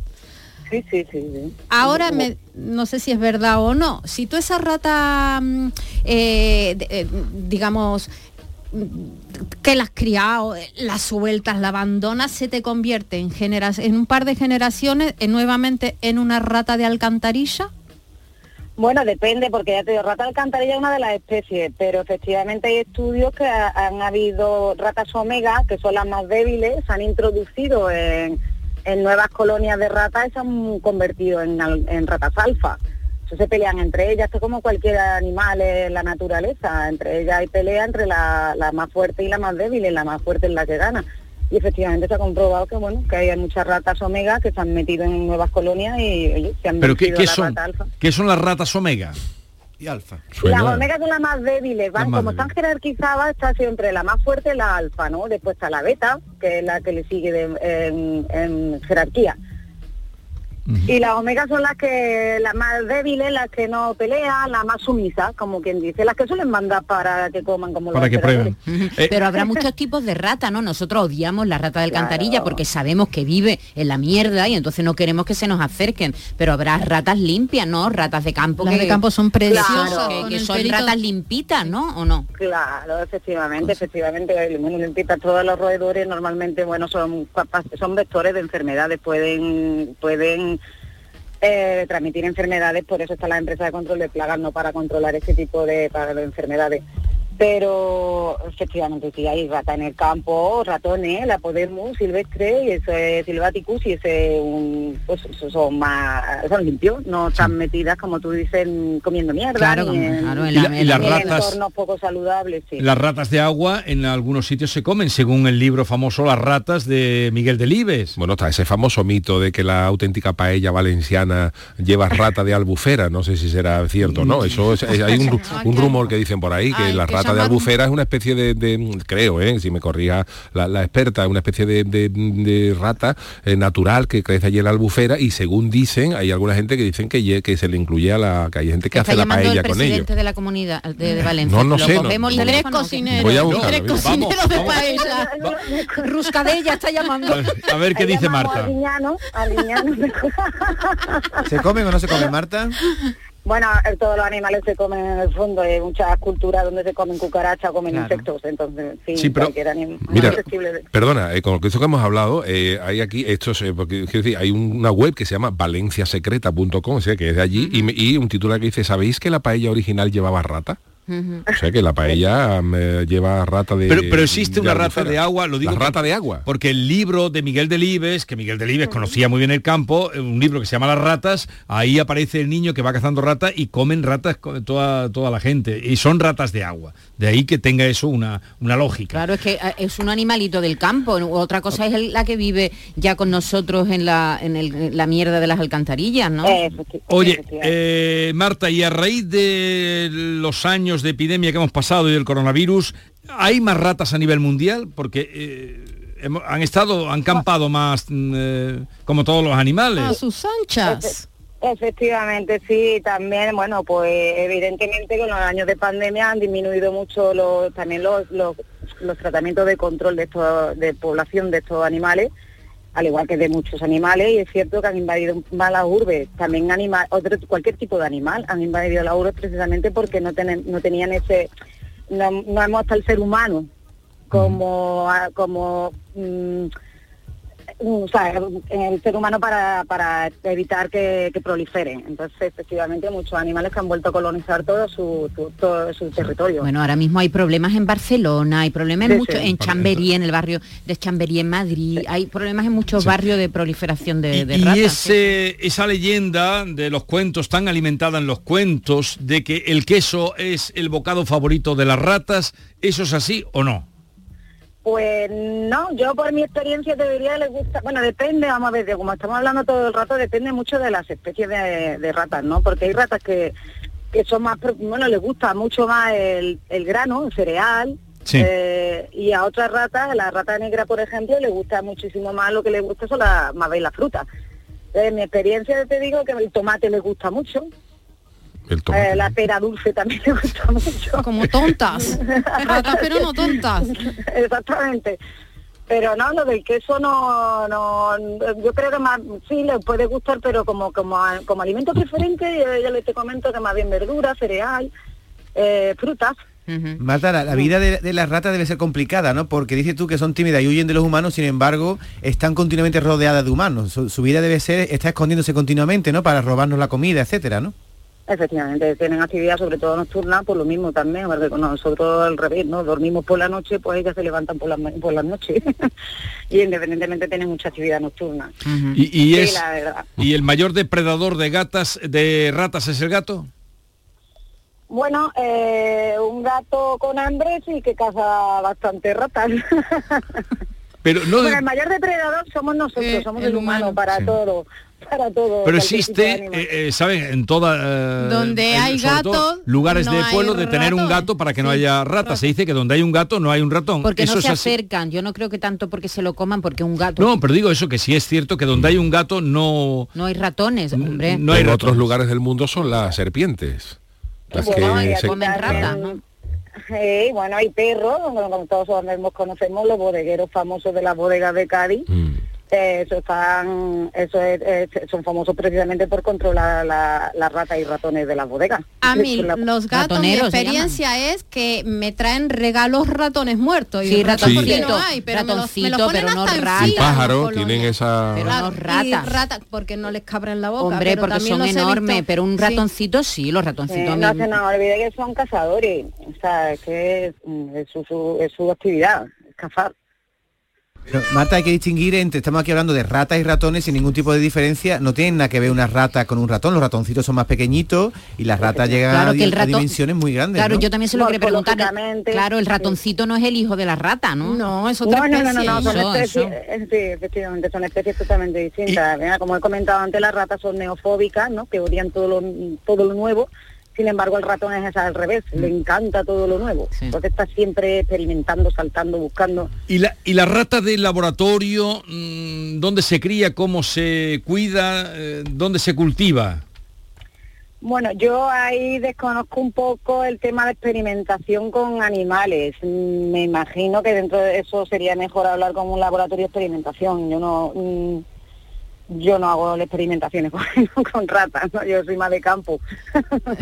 Sí, sí, sí. sí. Ahora me, no sé si es verdad o no. Si tú esa rata, mm, eh, de- eh, digamos, mm, que la has criado, eh, la sueltas, la abandonas, se te convierte en, en un par de generaciones eh, nuevamente en una rata de alcantarilla. Bueno, depende, porque ya te digo, rata alcantarilla es una de las especies, pero efectivamente hay estudios que ha- han habido ratas omega, que son las más débiles, se han introducido en, en nuevas colonias de ratas y se han convertido en, en ratas alfa. Eso se pelean entre ellas, esto es como cualquier animal en la naturaleza, entre ellas hay pelea entre la, la más fuerte y la más débil, y la más fuerte es la que gana. Y efectivamente se ha comprobado que bueno, que hay muchas ratas omega que se han metido en nuevas colonias y oye, se han ¿Pero qué, qué la son? rata alfa. ¿Qué son las ratas omega? Y alfa. Las omegas son las más débiles, van más como están jerarquizadas, está siempre la más fuerte la alfa, ¿no? Después está la beta, que es la que le sigue de- en, en jerarquía. Y las omegas son las que las más débiles, las que no pelean, las más sumisas, como quien dice, las que suelen mandar para que coman como los Para que emperadores. prueben. Eh, Pero habrá muchos tipos de rata, ¿no? Nosotros odiamos la rata de alcantarilla porque sabemos que vive en la mierda y entonces no queremos que se nos acerquen. Pero habrá ratas limpias, ¿no? Ratas de campo Las que de campo son preciosas, Claro, que, que son pelito- ratas limpitas, ¿no? ¿O no? Claro, efectivamente, efectivamente, bueno, limpita todos los roedores normalmente, bueno, son son vectores de enfermedades, pueden pueden eh, transmitir enfermedades, por eso está la empresa de control de plagas, no para controlar ese tipo de, para de enfermedades. Pero efectivamente sí hay rata en el campo, ratones, la Podemos silvestre y ese Silvaticus y ese un, pues son más son limpios, no están metidas como tú dices en- comiendo mierda Claro, ni en, claro, en Y la- ni y las en ratas- entornos poco saludables, sí. Las ratas de agua en algunos sitios se comen, según el libro famoso Las ratas de Miguel Delibes. Bueno, está ese famoso mito de que la auténtica paella valenciana lleva rata de albufera, no sé si será cierto o no, eso es- es- hay un, ru- [laughs] un rumor que dicen por ahí, que Ay, la que rata de albufera es una especie de, de- creo, eh, si me corrija la, la experta, una especie de, de- de rata eh, natural que crece allí en la albufera y según dicen, hay alguna gente que dicen que, que se le incluye a la, que hay gente que Está hace la el paella con ello. presidente de la comunidad de, de Valencia. No, no sé, no- Tres cocineros. Voy a buscarlo, Tres cocineros de vamos. paella. [laughs] Ruscadella está llamando. A ver qué dice Marta. A Liñano, a Liñano. ¿Se comen o no se comen, Marta? [laughs] bueno, eh, todos los animales se comen en el fondo, hay muchas culturas donde se comen cucarachas, comen Claro. insectos, entonces sí, Sí, pero- cualquier animal Mira, Perdona, eh, con esto que hemos hablado, eh, hay aquí, esto es, eh, porque quiero decir, hay un- una web que se llama valenciasecreta.com, o sea, que es de allí, y, un titular que dice, ¿sabéis que la paella original llevaba rata? O sea, que la paella lleva rata de... Pero, pero existe de una rata de agua, lo digo. La rata de agua. Porque el libro de Miguel Delibes, que Miguel Delibes conocía muy bien el campo, eh, un libro que se llama Las ratas, ahí aparece el niño que va cazando ratas y comen ratas toda, toda la gente. Y son ratas de agua. De ahí que tenga eso una, una lógica. Claro, es que eh, es un animalito del campo. Otra cosa es la que vive ya con nosotros en la, en el- en la mierda de las alcantarillas, ¿no? Oye, eh, Marta, y a raíz de los años de epidemia que hemos pasado y del coronavirus, ¿hay más ratas a nivel mundial? Porque eh, hemos- han estado, han campado más mm, eh, como todos los animales. A sus anchas. Efectivamente, sí, también, bueno, pues evidentemente con los años de pandemia han disminuido mucho los, también los, los, los tratamientos de control de estos, de población de estos animales, al igual que de muchos animales, y es cierto que han invadido más las urbes, también cualquier tipo de animal han invadido las urbes precisamente porque no, tenen- no tenían ese, no, hemos hasta el ser humano como, como mm, o sea, el ser humano para, para evitar que, que proliferen. Entonces, efectivamente, muchos animales que han vuelto a colonizar todo su, tu- todo su territorio. Bueno, ahora mismo hay problemas en Barcelona, hay problemas en, Sí, mucho, sí. en Chamberí, en el barrio de Chamberí en Madrid, hay problemas en muchos barrios de proliferación de, de y ratas. ese, esa leyenda de los cuentos, tan alimentada en los cuentos, de que el queso es el bocado favorito de las ratas, ¿eso es así o no? Pues no, yo por mi experiencia te diría les gusta, bueno, depende, vamos a ver, de como estamos hablando todo el rato, depende mucho de las especies de, de ratas, ¿no? Porque hay ratas que, que son más, bueno, les gusta mucho más el, el grano, el cereal, Sí. eh, y a otras ratas, a la rata negra, por ejemplo, le gusta muchísimo más, lo que le gusta son las, más bien las frutas. En mi experiencia te digo que el tomate les gusta mucho, El eh, la pera dulce también le gusta mucho. Como tontas. [laughs] Ratas, pero no tontas. Exactamente. Pero no, lo del queso no, no, yo creo que más, sí, le puede gustar, pero como como, como alimento preferente, [laughs] yo, yo le te comento que más bien verdura, cereal, eh, frutas. Marta, la, la vida de, de las ratas debe ser complicada, ¿no? Porque dices tú que son tímidas y huyen de los humanos, sin embargo, están continuamente rodeadas de humanos. Su, su vida debe ser, está escondiéndose continuamente, ¿no? Para robarnos la comida, etcétera, ¿no? Efectivamente, tienen actividad sobre todo nocturna, por lo mismo también, porque con nosotros al revés, ¿no? Dormimos por la noche, pues ellas se levantan por la, ma- por la noche. [laughs] y independientemente tienen mucha actividad nocturna. Y, y Sí, es, la verdad. ¿Y el mayor depredador de gatas, de ratas es el gato? Bueno, eh, un gato con hambre sí que caza bastante ratas. [laughs] Pero no bueno, el mayor depredador somos nosotros, somos el, humano, para todo, para todo. Pero existe, eh, eh, ¿saben? En toda... eh, Donde hay gatos, lugares no de pueblo de tener un gato para que no haya ratas. Se dice que donde hay un gato no hay un ratón. Porque Eso no se acercan, yo no creo que tanto porque se lo coman, porque un gato No, pero digo eso, que sí es cierto que donde hay un gato no... no hay ratones, hombre. No hay en ratones. otros lugares del mundo son las serpientes. Las Bueno, que y se- aquí también, eh, bueno, hay perros, como todos sabemos, conocemos los bodegueros famosos de las bodegas de Cádiz, eh, eso están, eso es- es- son famosos precisamente por controlar la- las ratas y ratones de las bodegas. A mí, La- los gatos, mi experiencia es que me traen regalos ratones muertos. Y Sí, no hay, pero me los, me los ponen pero no hasta en rata. Y pájaros los tienen esa... Pero no ratas. y ratas, porque no les cabra en la boca. Hombre, pero porque son enormes, pero un ratoncito sí, los Eh, ratoncitos. no a mí- se nos olvide que son cazadores, o sea, es que es, es su, su- es su actividad, es cazar. Pero, Marta, hay que distinguir entre, estamos aquí hablando de ratas y ratones sin ningún tipo de diferencia, no tienen nada que ver una rata con un ratón, los ratoncitos son más pequeñitos y las ratas llegan Claro a, que el di- a ratón- dimensiones muy grandes. Claro, ¿no? yo también se lo quería preguntar. Claro, el sí. ratoncito no es el hijo de la rata, ¿no? No, es No, no, no, no, no, son Eso, especies, eso. eh, sí, efectivamente, son especies totalmente distintas. Como he comentado antes, las ratas son neofóbicas, ¿no? Que odian todo lo, todo lo nuevo. Sin embargo, el ratón es al revés, Mm. le encanta todo lo nuevo. Entonces está siempre experimentando, saltando, buscando. ¿Y la, y la rata de laboratorio, mm, dónde se cría, cómo se cuida, eh, dónde se cultiva? Bueno, yo ahí desconozco un poco el tema de experimentación con animales. Mm, Me imagino que dentro de eso sería mejor hablar con un laboratorio de experimentación. Yo no, mm, yo no hago experimentaciones [laughs] con, con ratas, ¿no? yo soy más de campo. [laughs]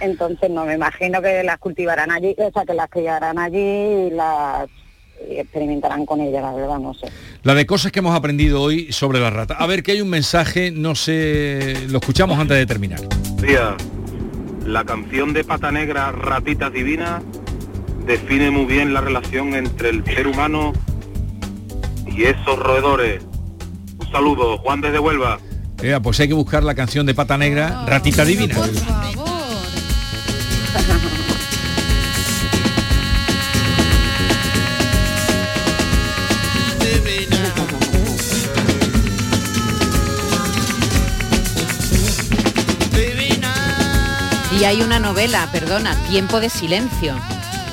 Entonces no me imagino que las cultivarán allí, o sea, que las criarán allí y las y experimentarán con ellas, la verdad, no sé. La de cosas que hemos aprendido hoy sobre la rata. A ver, que hay un mensaje, no sé, lo escuchamos antes de terminar. Tía, la canción de Pata Negra, Ratitas Divinas, define muy bien la relación entre el ser humano y esos roedores. Saludo, Juan desde Huelva. Eh, pues hay que buscar la canción de Pata Negra, Ratita Divina. Y hay una novela, perdona, Tiempo de Silencio,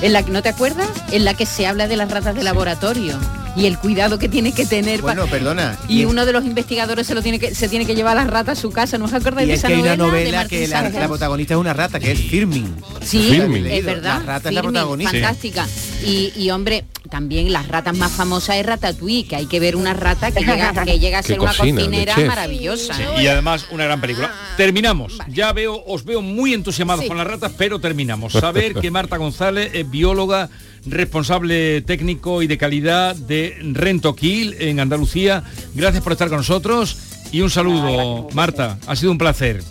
en la que, ¿no te acuerdas? En la que se habla de las ratas de laboratorio y el cuidado que tiene que tener. Bueno, perdona. y uno de los investigadores se lo tiene que se tiene que llevar a las ratas a su casa. ¿No os acordáis Y de es esa que hay una novela? de que la, la protagonista es una rata, que es Firmin. Sí, Firmin. es verdad. La rata es la protagonista. Fantástica. Y, y, hombre, también las ratas más famosas es Ratatouille, que hay que ver una rata que llega, [laughs] que llega a ser una cocina, cocinera maravillosa. Y además una gran película. Terminamos. Ya veo, os veo muy entusiasmados Sí. con las ratas, pero terminamos. Saber [laughs] que Marta González es bióloga, responsable técnico y de calidad de Rentoquil en Andalucía. Gracias por estar con nosotros y un saludo, Marta. Ha sido un placer.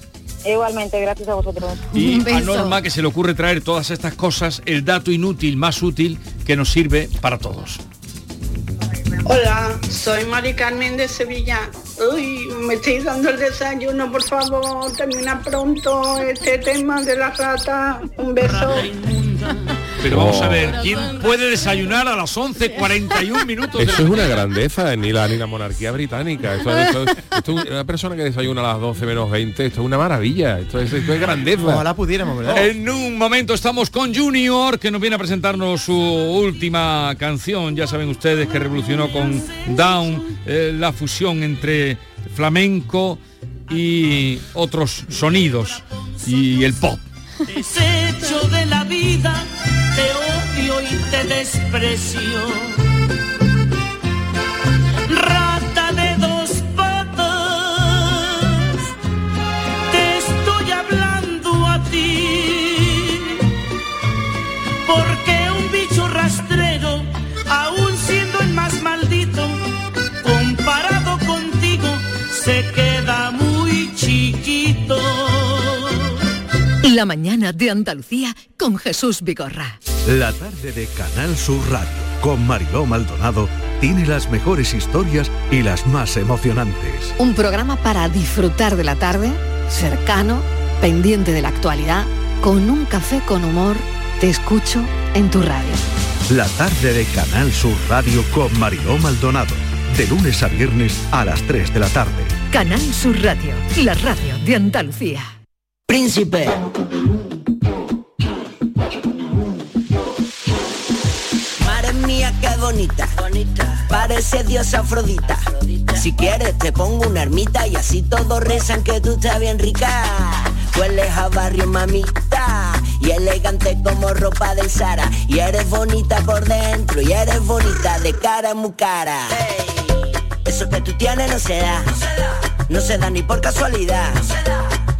Igualmente, gracias a vosotros. Y a Norma que se le ocurre traer todas estas cosas, el dato inútil más útil que nos sirve para todos. Hola, soy Mari Carmen de Sevilla. Uy, me estáis dando el desayuno, por favor, termina pronto este tema de la rata. Un beso. Pero vamos a ver, ¿quién puede desayunar a las 11.41 minutos? de Eso es una grandeza, ni la, ni la monarquía británica. Esto, esto- esto es una persona que desayuna a las 12 menos 20, esto es una maravilla, esto es, esto es grandeza. Ojalá pudiéramos, ¿verdad? En un momento estamos con Junior, que nos viene a presentarnos su última canción. Ya saben ustedes que revolucionó con Down eh, la fusión entre flamenco y otros sonidos y el pop. Desecho de la vida, te odio y te desprecio. La mañana de Andalucía con Jesús Vigorra. La tarde de Canal Sur Radio con Mariló Maldonado tiene las mejores historias y las más emocionantes. Un programa para disfrutar de la tarde, cercano, pendiente de la actualidad, con un café con humor. Te escucho en tu radio. La tarde de Canal Sur Radio con Mariló Maldonado. De lunes a viernes a las 3 de la tarde. Canal Sur Radio, la radio de Andalucía. Príncipe. Madre mía, qué bonita. Bonita. Parece diosa Afrodita. Si quieres te pongo una ermita y así todos rezan que tú estás bien rica. Hueles a barrio mamita y elegante como ropa del Sara. Y eres bonita por dentro y eres bonita de cara muy cara. Eso que tú tienes no se da. No se da ni por casualidad.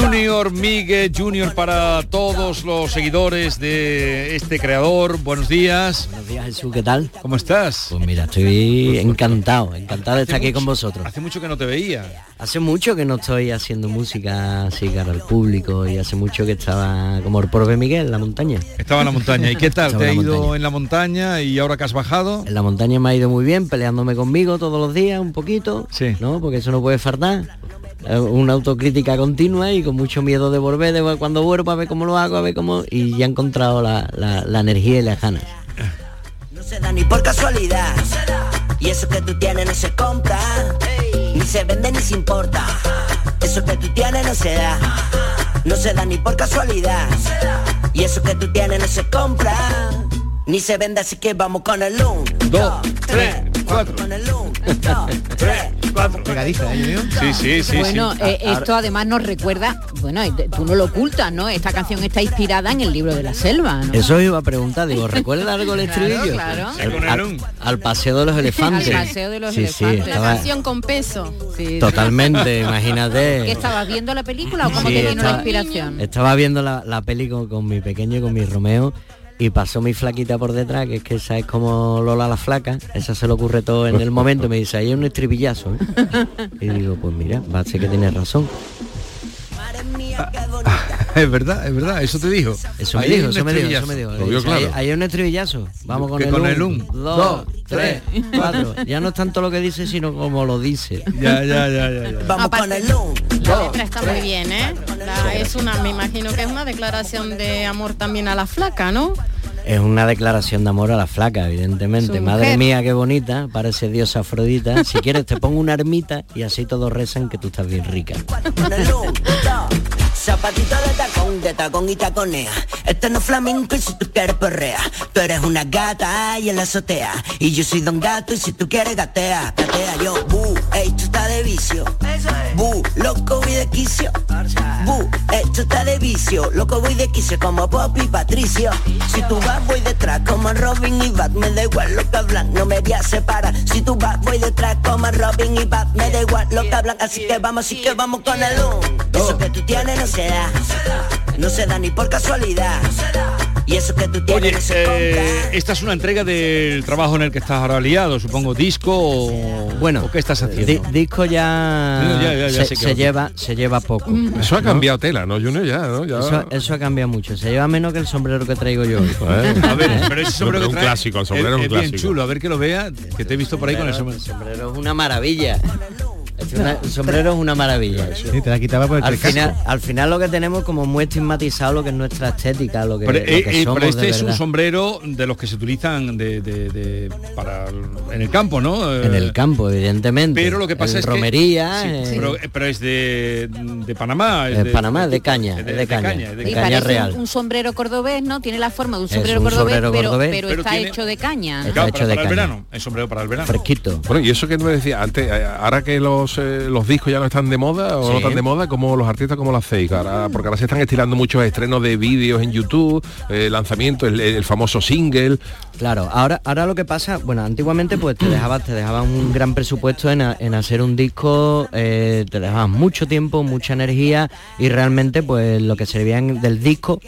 Junior Miguel, Junior para todos los seguidores de este creador. Buenos días. Buenos días Jesús, ¿qué tal? ¿Cómo estás? Pues mira, estoy encantado, encantado de estar aquí con vosotros. Hace mucho que no te veía. Hace mucho que no estoy haciendo música así cara al público y hace mucho que estaba como el porbe Miguel en la montaña. Estaba en la montaña. ¿Y qué tal? Estaba ¿Te ha ido montaña. en la montaña y ahora que has bajado? En la montaña me ha ido muy bien, peleándome conmigo todos los días un poquito, Sí. ¿no? Porque eso no puede faltar. Eh, Una autocrítica continua y con mucho miedo de volver, de cuando vuelvo a ver cómo lo hago, a ver cómo... Y ya he encontrado la, la- la energía y las ganas. No se da ni por casualidad. Y eso que tú tienes no se compra. Ni se vende ni se importa. Eso que tú tienes no se da. No se da ni por casualidad. Y eso que tú tienes no se compra. Ni se vende, así que vamos con el 1, 2, 3, 4 con el 1, 2, 3, 4. Pegadiza, ¿eh? Sí, sí, sí. bueno, sí. eh, esto además nos recuerda, bueno, y tú no lo ocultas, ¿no? Esta canción está inspirada en el libro de la selva, ¿no? Eso iba a preguntar, digo, ¿recuerda algo el [laughs] estribillo? claro. Al, al- al paseo de los [laughs] elefantes. Al paseo de los sí, Sí, elefantes. estaba Canción con peso. Sí. totalmente, imagínate. [laughs] ¿Qué estabas viendo la película o cómo Sí, te vino la estaba- inspiración? Estaba viendo la, la peli con, con mi pequeño y con mi Romeo y pasó mi flaquita por detrás, que es que esa es como Lola la flaca, esa se le ocurre todo en el momento, me dice, ahí hay un estribillazo. ¿eh?". Y digo, pues mira, va a ser que tienes razón. [laughs] Es verdad, es verdad, eso te dijo. Eso me Ahí dijo, un eso me dijo, eso estribillazo. me dijo. Claro. ahí hay un estribillazo. Vamos con el con un, el un, dos, dos, tres, [laughs] cuatro. Ya no es tanto lo que dice, sino como lo dice. Ya, ya, ya, ya. ya. Vamos con el 1, La letra está muy bien, ¿eh? La- es una, me imagino que es una declaración de amor también a la flaca, ¿no? Es una declaración de amor a la flaca, evidentemente. Su Madre mujer. mía, qué bonita, parece diosa Afrodita. Si quieres te pongo una ermita y así todos rezan que tú estás bien rica. Con el 1, 2. Zapatito de tacón, de tacón y taconea. Este no es flamenco y si tú quieres perrea. Tú eres una gata y en la azotea. Y yo soy don gato y si tú quieres gatea, gatea yo. Bu, esto está de vicio. Bu, loco voy de quicio. Bu, esto está de vicio. Loco voy de quicio como Pop y Patricio. Si tú vas voy detrás como Robin y Bat. Me da igual lo que hablan, no me voy a separar. Si tú vas voy detrás como Robin y Bat. Me da igual lo que hablan, así que vamos, así que vamos con el 1. Eso que tú tienes no se da. No se da ni por casualidad. Y eso que tú tienes Oye, no se compra. eh, esta es una entrega del trabajo en el que estás ahora liado, supongo, disco o, Bueno, ¿o qué estás haciendo. Di- disco ya, Ya, ya, ya se, se va. lleva se lleva poco. Eso ha cambiado tela, ¿no, Junior? Ya, ¿no? Ya... Eso, eso ha cambiado mucho. Se lleva menos que el sombrero que traigo yo hoy. A ver, pero ese sombrero un que trae clásico, el sombrero es, un es bien clásico. chulo, a ver que lo vea, que te he visto por ahí con el sombrero. El sombrero es una maravilla. Es una- el sombrero es una maravilla. Sí, te la quitaba por el Al final, al final lo que tenemos como muy estigmatizado lo que es nuestra estética, lo que, Pero, lo eh, que eh, somos pero este de es un sombrero de los que se utilizan de, de- de- para en el campo, ¿no? en Eh, el campo, evidentemente. Pero lo que pasa es que romería, Sí, eh, pero, pero es de, de Panamá, es de Panamá, de caña, de caña, es de Y caña parece real. un, un sombrero cordobés, ¿no? Tiene la forma de un sombrero un cordobés, sombrero pero, cordobés. pero Pero está tiene- hecho de caña. Está Claro, hecho para, de para el caña. verano, es sombrero para el verano. Fresquito. Bueno, y eso que me decía antes, eh, ahora que los, eh, los discos ya no están de moda o Sí. no están de moda, como los artistas como lo hacéis, ahora, porque ahora se están estirando muchos estrenos de vídeos en YouTube, eh, lanzamiento, el, el famoso single. Claro, ahora, ahora lo que pasa, bueno, antiguamente pues te dejabas, te dejaban un gran presupuesto en, a- en hacer un disco, eh, te dejaban mucho tiempo, mucha energía y realmente pues lo que servían del disco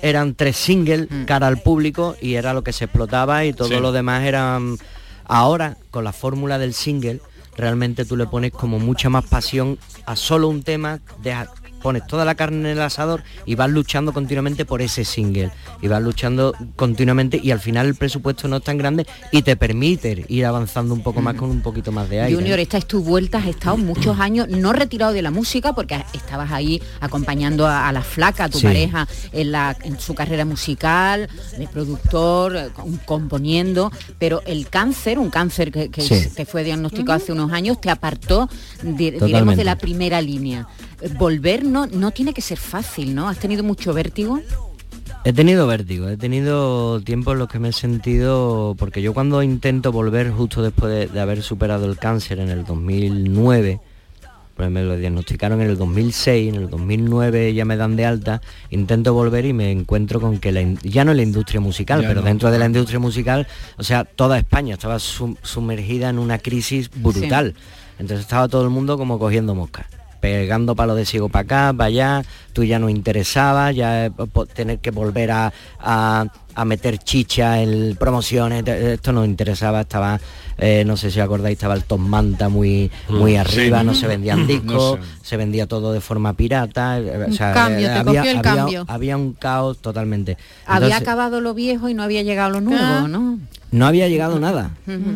eran tres singles cara al público y era lo que se explotaba y todo Sí. lo demás eran ahora con la fórmula del single realmente tú le pones como mucha más pasión a solo un tema, deja- pones toda la carne en el asador y vas luchando continuamente por ese single y vas luchando continuamente y al final el presupuesto no es tan grande y te permite ir avanzando un poco más con un poquito más de aire. Junior, esta es tu vuelta, has estado muchos años no retirado de la música porque estabas ahí acompañando a, a la flaca, a tu Sí. pareja, en, la, en su carrera musical, de productor, eh, componiendo, pero el cáncer, un cáncer que, que, Sí. que fue diagnosticado hace unos años, te apartó, di- diremos, de la primera línea. Volver no, no tiene que ser fácil, ¿no? ¿Has tenido mucho vértigo? He tenido vértigo, he tenido tiempos en los que me he sentido, porque yo cuando intento volver justo después de, de haber superado el cáncer en el 2009, pues me lo diagnosticaron en el 2006, en el 2009 ya me dan de alta, intento volver y me encuentro con que la in- ya no en la industria musical, Ya pero no. dentro de la industria musical, o sea, toda España estaba sum- sumergida en una crisis brutal. Entonces estaba todo el mundo como cogiendo moscas pegando palos de ciego para acá, para allá, tú ya no interesaba, ya eh, tener que volver a, a- a meter chicha en promociones, esto no interesaba, estaba, eh, no sé si acordáis, estaba el Tom Manta muy, muy Mm, arriba, sí. no se vendían No discos, sé. se vendía todo de forma pirata, o Un sea, cambio, te había, cogió el había- cambio. había un caos totalmente. Había Entonces, acabado lo viejo y no había llegado lo nuevo, Ah. ¿no? no había llegado nada.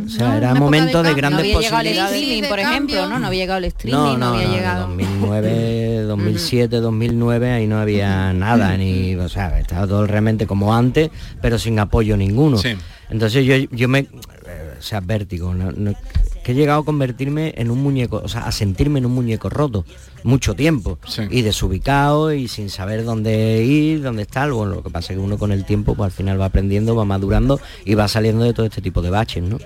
O sea, era momento de, grandes no había llegado el posibilidades. streaming, por ejemplo, ¿no? No había llegado el streaming, No, no, no, había no, llegado. 2009, 2007, 2009, ahí no había nada, ni, o sea, estaba todo realmente como antes, pero sin apoyo ninguno. Sí. Entonces yo, yo me, eh, o sea, vértigo, no- no- que he llegado a convertirme en un muñeco, o sea, a sentirme en un muñeco roto mucho tiempo y desubicado y sin saber dónde ir, dónde estar. Bueno, lo que pasa es que uno con el tiempo pues al final va aprendiendo, va madurando y va saliendo de todo este tipo de baches, ¿no?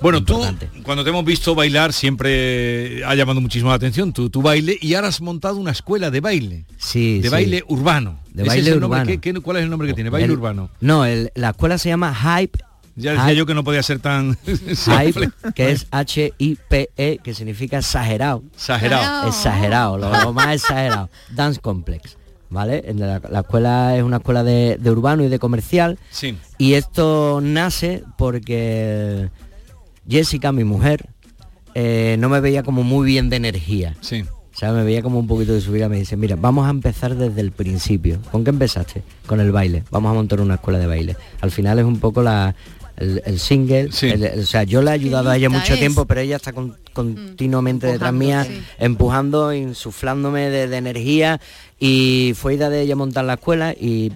Bueno, tú, cuando te hemos visto bailar, siempre ha llamado muchísimo la atención tu, tu baile y ahora has montado una escuela de baile. Sí, De sí. baile urbano. De ¿Ese baile es el nombre? urbano. ¿Qué- qué- cuál es el nombre que tiene? Baile El- urbano. No, el- la escuela se llama Hype. Ya decía yo que no podía ser tan... [laughs] Hype, que es H-I-P-E, E, que significa exagerado. Exagerado. Exagerado, lo, lo más [laughs] exagerado. Dance Complex. ¿Vale? La, la escuela es una escuela de, de urbano y de comercial. Sí. Y esto nace porque Jessica, mi mujer, eh, no me veía como muy bien de energía. Sí. O sea, me veía como un poquito de subida. Me dice, mira, vamos a empezar desde el principio. ¿Con qué empezaste? Con el baile. Vamos a montar una escuela de baile. Al final es un poco la, el, el single. el- el- o sea, yo le he ayudado a ella mucho es. tiempo, pero ella está con- continuamente detrás mía, empujando, insuflándome de, de energía. Y fue idea de ella montar la escuela y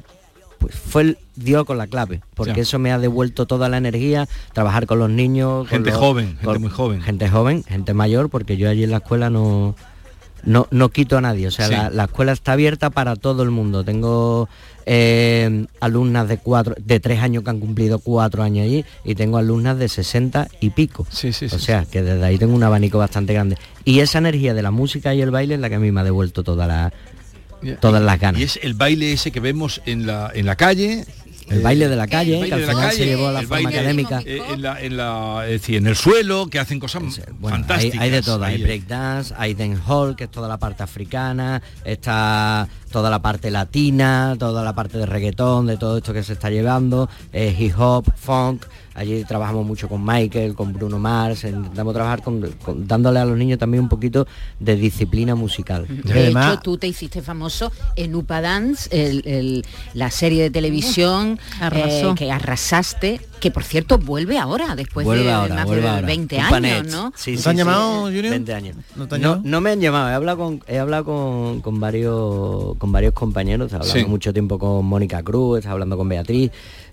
pues fue el, dio con la clave, porque Ya. eso me ha devuelto toda la energía, trabajar con los niños. Gente los- joven, gente muy joven. Gente joven, gente mayor, porque yo allí en la escuela no, no, no quito a nadie. O sea, Sí. la, la escuela está abierta para todo el mundo. Tengo eh, alumnas de cuatro, de tres años que han cumplido cuatro años allí y tengo alumnas de 60 y pico. o sea, que desde ahí tengo un abanico bastante grande. Y esa energía de la música y el baile es la que a mí me ha devuelto toda la, todas las ganas. Y es el baile ese que vemos en la, en la calle. El baile de la calle, el que baile al de la final calle, se llevó a la forma académica. eh, en, la, en, la- es decir, en el suelo, que hacen cosas Bueno, hay, fantásticas. hay de todo, hay breakdance, hay dancehall, que es toda la parte africana, está toda la parte latina, toda la parte de reggaetón, de todo esto que se está llevando, eh, hip hop, funk, allí trabajamos mucho con Michael, con Bruno Mars, intentamos trabajar con, con- dándole a los niños también un poquito de disciplina musical. De hecho, tú te hiciste famoso en Upa Dance, el- el- la serie de televisión Arrasó. eh, que arrasaste, que por cierto vuelve ahora, después vuelve de ahora, más vuelve de ahora. 20 Un años. ¿no? Sí, ¿No sí, te han sí. llamado, Junior? 20 años. ¿No te han no, llamado? no me han llamado, he hablado con, he hablado con, con varios con varios compañeros, he hablado Sí. mucho tiempo con Mónica Cruz, he hablando con Beatriz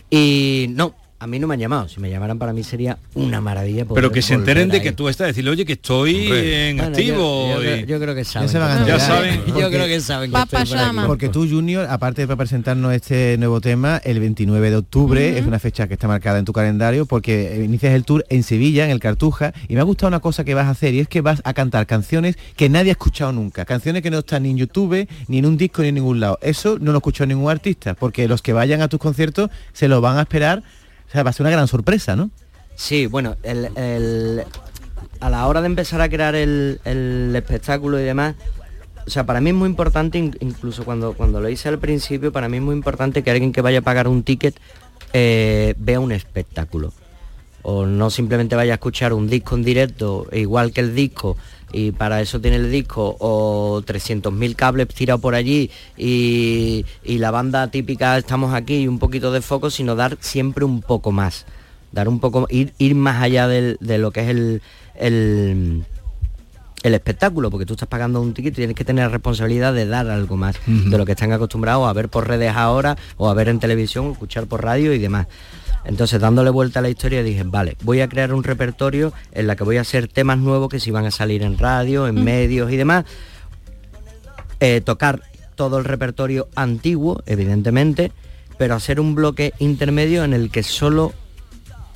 y no, a mí no me han llamado, si me llamaran para mí sería una maravilla. poder Pero que se enteren de ahí. que tú estás, decirle, oye, que estoy Hombre. en Bueno, yo- activo. yo creo- y- yo creo que saben. se van a Ya saben. [laughs] Yo porque- creo que saben que Papa estoy por aquí. llama. Porque tú, Junior, aparte de presentarnos este nuevo tema, el 29 de octubre, es una fecha que está marcada en tu calendario, porque inicias el tour en Sevilla, en el Cartuja, y me ha gustado una cosa que vas a hacer, y es que vas a cantar canciones que nadie ha escuchado nunca, canciones que no están ni en YouTube, ni en un disco, ni en ningún lado. Eso no lo ha escuchado ningún artista, porque los que vayan a tus conciertos se lo van a esperar, o sea, va a ser una gran sorpresa, ¿no? Sí, bueno, el, el- a la hora de empezar a crear el, el espectáculo y demás, o sea, para mí es muy importante, in- incluso cuando, cuando lo hice al principio, para mí es muy importante que alguien que vaya a pagar un ticket eh, vea un espectáculo. O no simplemente vaya a escuchar un disco en directo, igual que el disco, y para eso tiene el disco, o 300.000 cables tirados por allí, y, y la banda típica estamos aquí y un poquito de foco, sino dar siempre un poco más dar un poco ir, ir más allá del- de lo que es el, el el espectáculo, porque tú estás pagando un ticket y tienes que tener la responsabilidad de dar algo más de lo que están acostumbrados a ver por redes ahora, o a ver en televisión, o escuchar por radio y demás. Entonces, dándole vuelta a la historia, dije, vale, voy a crear un repertorio en la que voy a hacer temas nuevos que si van a salir en radio, en medios y demás, eh, tocar todo el repertorio antiguo, evidentemente, pero hacer un bloque intermedio en el que solo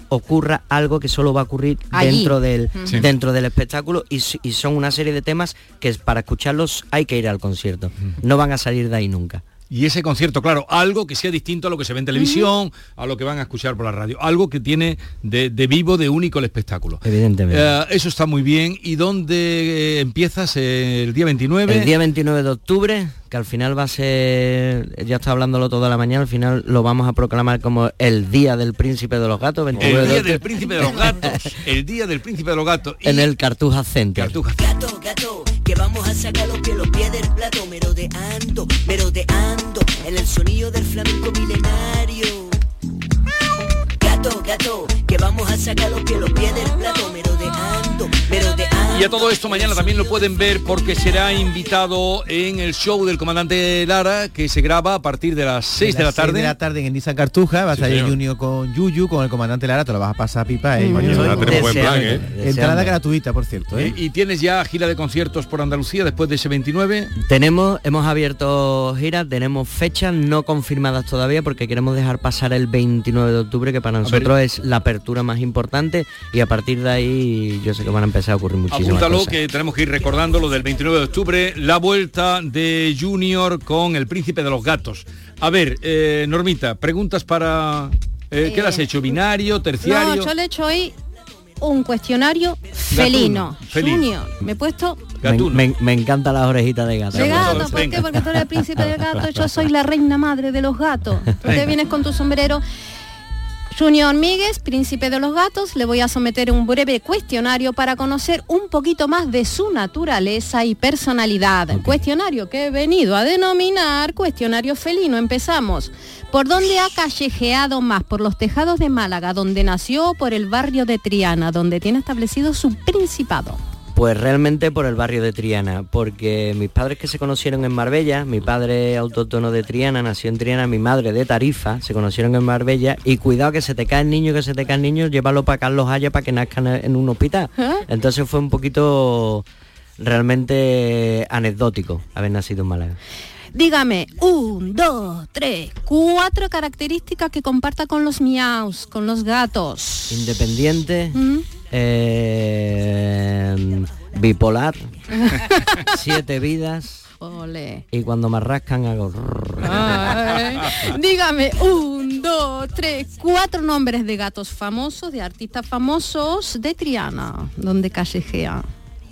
ocurra algo que solo va a ocurrir Allí. dentro del. Sí. dentro del espectáculo y, y son una serie de temas que para escucharlos hay que ir al concierto no van a salir de ahí nunca Y ese concierto, claro, algo que sea distinto a lo que se ve en televisión, a lo que van a escuchar por la radio, algo que tiene de, de vivo, de único el espectáculo. evidentemente Eh, eso está muy bien. ¿Y dónde eh, empiezas? Eh, ¿El día 29? El día 29 de octubre, que al final va a ser, ya está hablándolo toda la mañana, al final lo vamos a proclamar como el Día del Príncipe de los Gatos, 29 El de día octubre, del príncipe de los gatos. El día del príncipe de los gatos. [laughs] Y en el Cartuja Center. Cartuja. Gato, gato, que vamos a sacar los pies, los pies del plato, merodeando, merodeando, en el sonido del flamenco milenario. Gato, gato, que vamos a sacar los pies, los pies del plato, merodeando, merodeando. Y a todo esto mañana también lo pueden ver porque será invitado en el show del comandante Lara que se graba a partir de las 6 de la tarde. de la tarde en Nissan Cartuja, va a Sí, estar el señor. Yuyu con Yuyu, con el comandante Lara, te lo vas a pasar pipa. ¿eh? Mañana Yo- tenemos buen plan, ¿eh? Entrada gratuita, por cierto. ¿eh? Y, y tienes ya gira de conciertos por Andalucía después de ese 29. Tenemos, hemos abierto giras, tenemos fechas no confirmadas todavía porque queremos dejar pasar el 29 de octubre, que para nosotros es la apertura más importante y a partir de ahí yo sé que van a empezar a ocurrir muchísimas Apúntalo cosas. que tenemos que ir recordando lo del 29 de octubre, la vuelta de Junior con el príncipe de los gatos. A ver, eh, Normita, preguntas para... eh, ¿Qué le has hecho? ¿Binario? ¿Terciario? No, yo le he hecho hoy un cuestionario felino. felino. Junior, me he puesto Me, me, me encantan las orejitas de gato. de gato. ¿Por qué? Porque tú eres el príncipe del gato, yo [laughs] soy la reina madre de los gatos. Tú te vienes con tu sombrero. Junior Míguez, príncipe de los gatos, le voy a someter un breve cuestionario para conocer un poquito más de su naturaleza y personalidad. Cuestionario que he venido a denominar cuestionario felino. Empezamos. ¿Por dónde ha callejeado más? ¿Por los tejados de Málaga, donde nació, por el barrio de Triana, donde tiene establecido su principado? Pues realmente por el barrio de Triana, porque mis padres que se conocieron en Marbella, mi padre autóctono de Triana, nació en Triana, mi madre de Tarifa, se conocieron en Marbella, y cuidado que se te cae el niño, que se te cae el niño, llévalo para Carlos Haya para que nazcan en un hospital. Entonces fue un poquito realmente anecdótico haber nacido en Málaga. Dígame, un, dos, tres, cuatro características que comparta con los miaus, con los gatos. Independiente, ¿Mm? Eh, bipolar, [laughs] siete vidas, y cuando me rascan hago... Ay. Dígame, un, dos, tres, cuatro nombres de gatos famosos, de artistas famosos de Triana, donde callejea.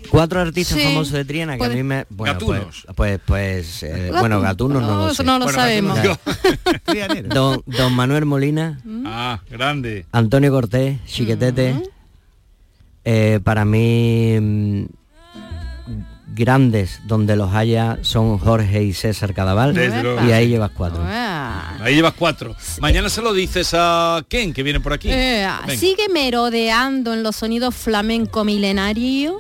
Cuatro artistas Sí. famosos de Triana que Puede- a mí me... Bueno, Gatunos. pues, pues, pues, eh, bueno, gatunos no, No, lo sé. no lo Bueno, sabemos. gatunos [laughs] Don, don Manuel Molina, Ah, grande. Antonio Cortés, Chiquetete. Eh, para mí mm, grandes donde los haya son Jorge y César Cadaval. Y ahí llevas cuatro. Ahí llevas cuatro. Mañana se lo dices a Ken, que viene por aquí. Eh, Venga. sigue merodeando en los sonidos flamenco milenario.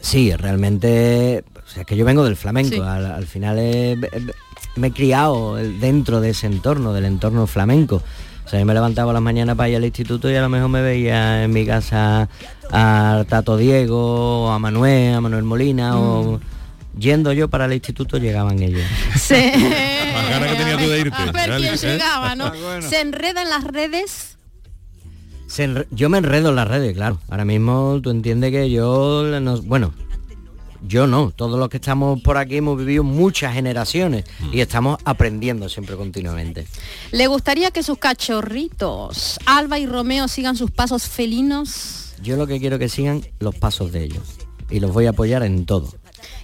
Sí, realmente, o sea, que yo vengo del flamenco, Sí. al, al final he- he- me he criado dentro de ese entorno, del entorno flamenco. O sea, yo me levantaba a las mañanas para ir al instituto y a lo mejor me veía en mi casa a Tato Diego, o a Manuel, a Manuel Molina, o yendo yo para el instituto llegaban ellos. [laughs] Se... Que tenía tú de irte. A ver quién ¿eh? llegaba, [laughs] ¿no? Ah, Se enreda en las redes. Se enre- yo me enredo en las redes, claro. Ahora mismo tú entiendes que yo, no- bueno, yo no. Todos los que estamos por aquí hemos vivido muchas generaciones y estamos aprendiendo siempre continuamente. ¿Le gustaría que sus cachorritos, Alba y Romeo, sigan sus pasos felinos? Yo lo que quiero que sigan los pasos de ellos y los voy a apoyar en todo.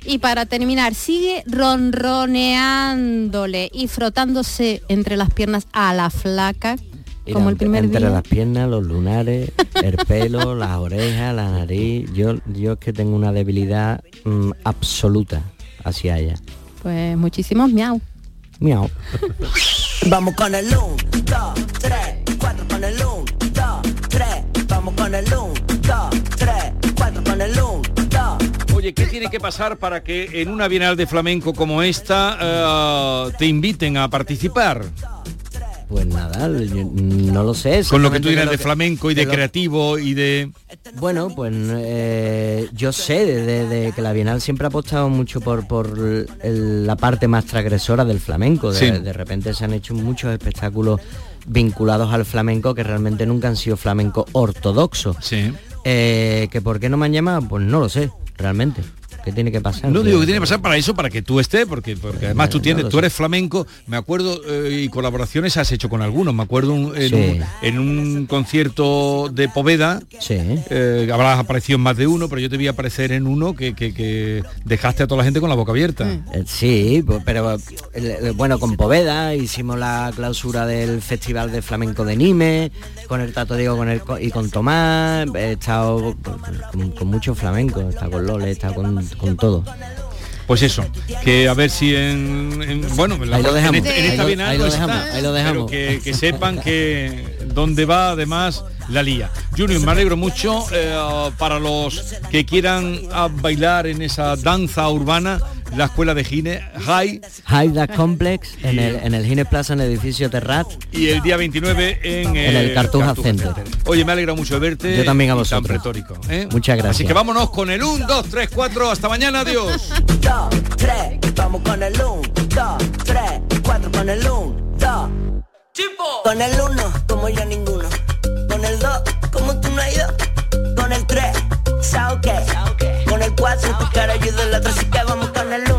Y para terminar, sigue ronroneándole y frotándose entre las piernas a la flaca, Mira, como el entre- primer entre día. las piernas, los lunares, el [laughs] pelo, las orejas, la nariz. Yo, yo es que tengo una debilidad mm, absoluta hacia ella. Pues muchísimos miau. Miau. [laughs] Vamos con el 1, 2, 3, 4 con el 1, 2, 3. Vamos con el 1, 2, 3, 4 con el 1, 2. Oye, ¿qué tiene que pasar para que en una Bienal de Flamenco como esta eh, te inviten a participar? Pues nada, no lo sé. Con lo que tú dirás de flamenco y de creativo y de... Bueno, pues eh, yo sé de, de que la Bienal siempre ha apostado mucho por, por el- la parte más transgresora del flamenco. Sí. de repente se han hecho muchos espectáculos vinculados al flamenco que realmente nunca han sido flamenco ortodoxo. Sí. Eh, que por qué no me han llamado, pues no lo sé, realmente. ¿Qué tiene que pasar? No digo que tiene que pasar para eso, para que tú estés, porque, porque además tú tienes, tú eres flamenco, me acuerdo, eh, y colaboraciones has hecho con algunos, me acuerdo un- en, Sí. un, en un concierto de Poveda, eh, habrás aparecido en más de uno, pero yo te vi aparecer en uno que, que- que dejaste a toda la gente con la boca abierta. Eh, Sí, pues, pero eh, bueno, con Poveda hicimos la clausura del Festival de Flamenco de Nime, con el Tato Diego con el, y con Tomás, he estado con, con- con muchos flamencos, he estado con Lole, he estado con, con todo. Pues eso, que a ver si en, en- bueno, Ahí lo en dejamos. esta- en Ahí esta lo- ahí lo dejamos, está, ahí lo dejamos. pero que, que sepan que dónde va además la lía. Junior, me alegro mucho eh, para los que quieran ah, bailar en esa danza urbana, la escuela de Gine High. High That Complex, en el, en el Gine Plaza, en el edificio Terrat. Y el día 29 en, en el eh, Cartuja, Center. Center. Oye, me alegra mucho verte. Yo también a vosotros. Tan retórico. ¿eh? Muchas gracias. Así que vámonos con el 1, 2, 3, 4. Hasta mañana, adiós. 2, 3, vamos con el 1, 2, 3, 4 con el 1, 2. Con el 1, como yo ninguno. Con el 2, como tú no hay dos 3, Sauke. Con el 4 tu cara ayuda la otra, así que vamos con el 1.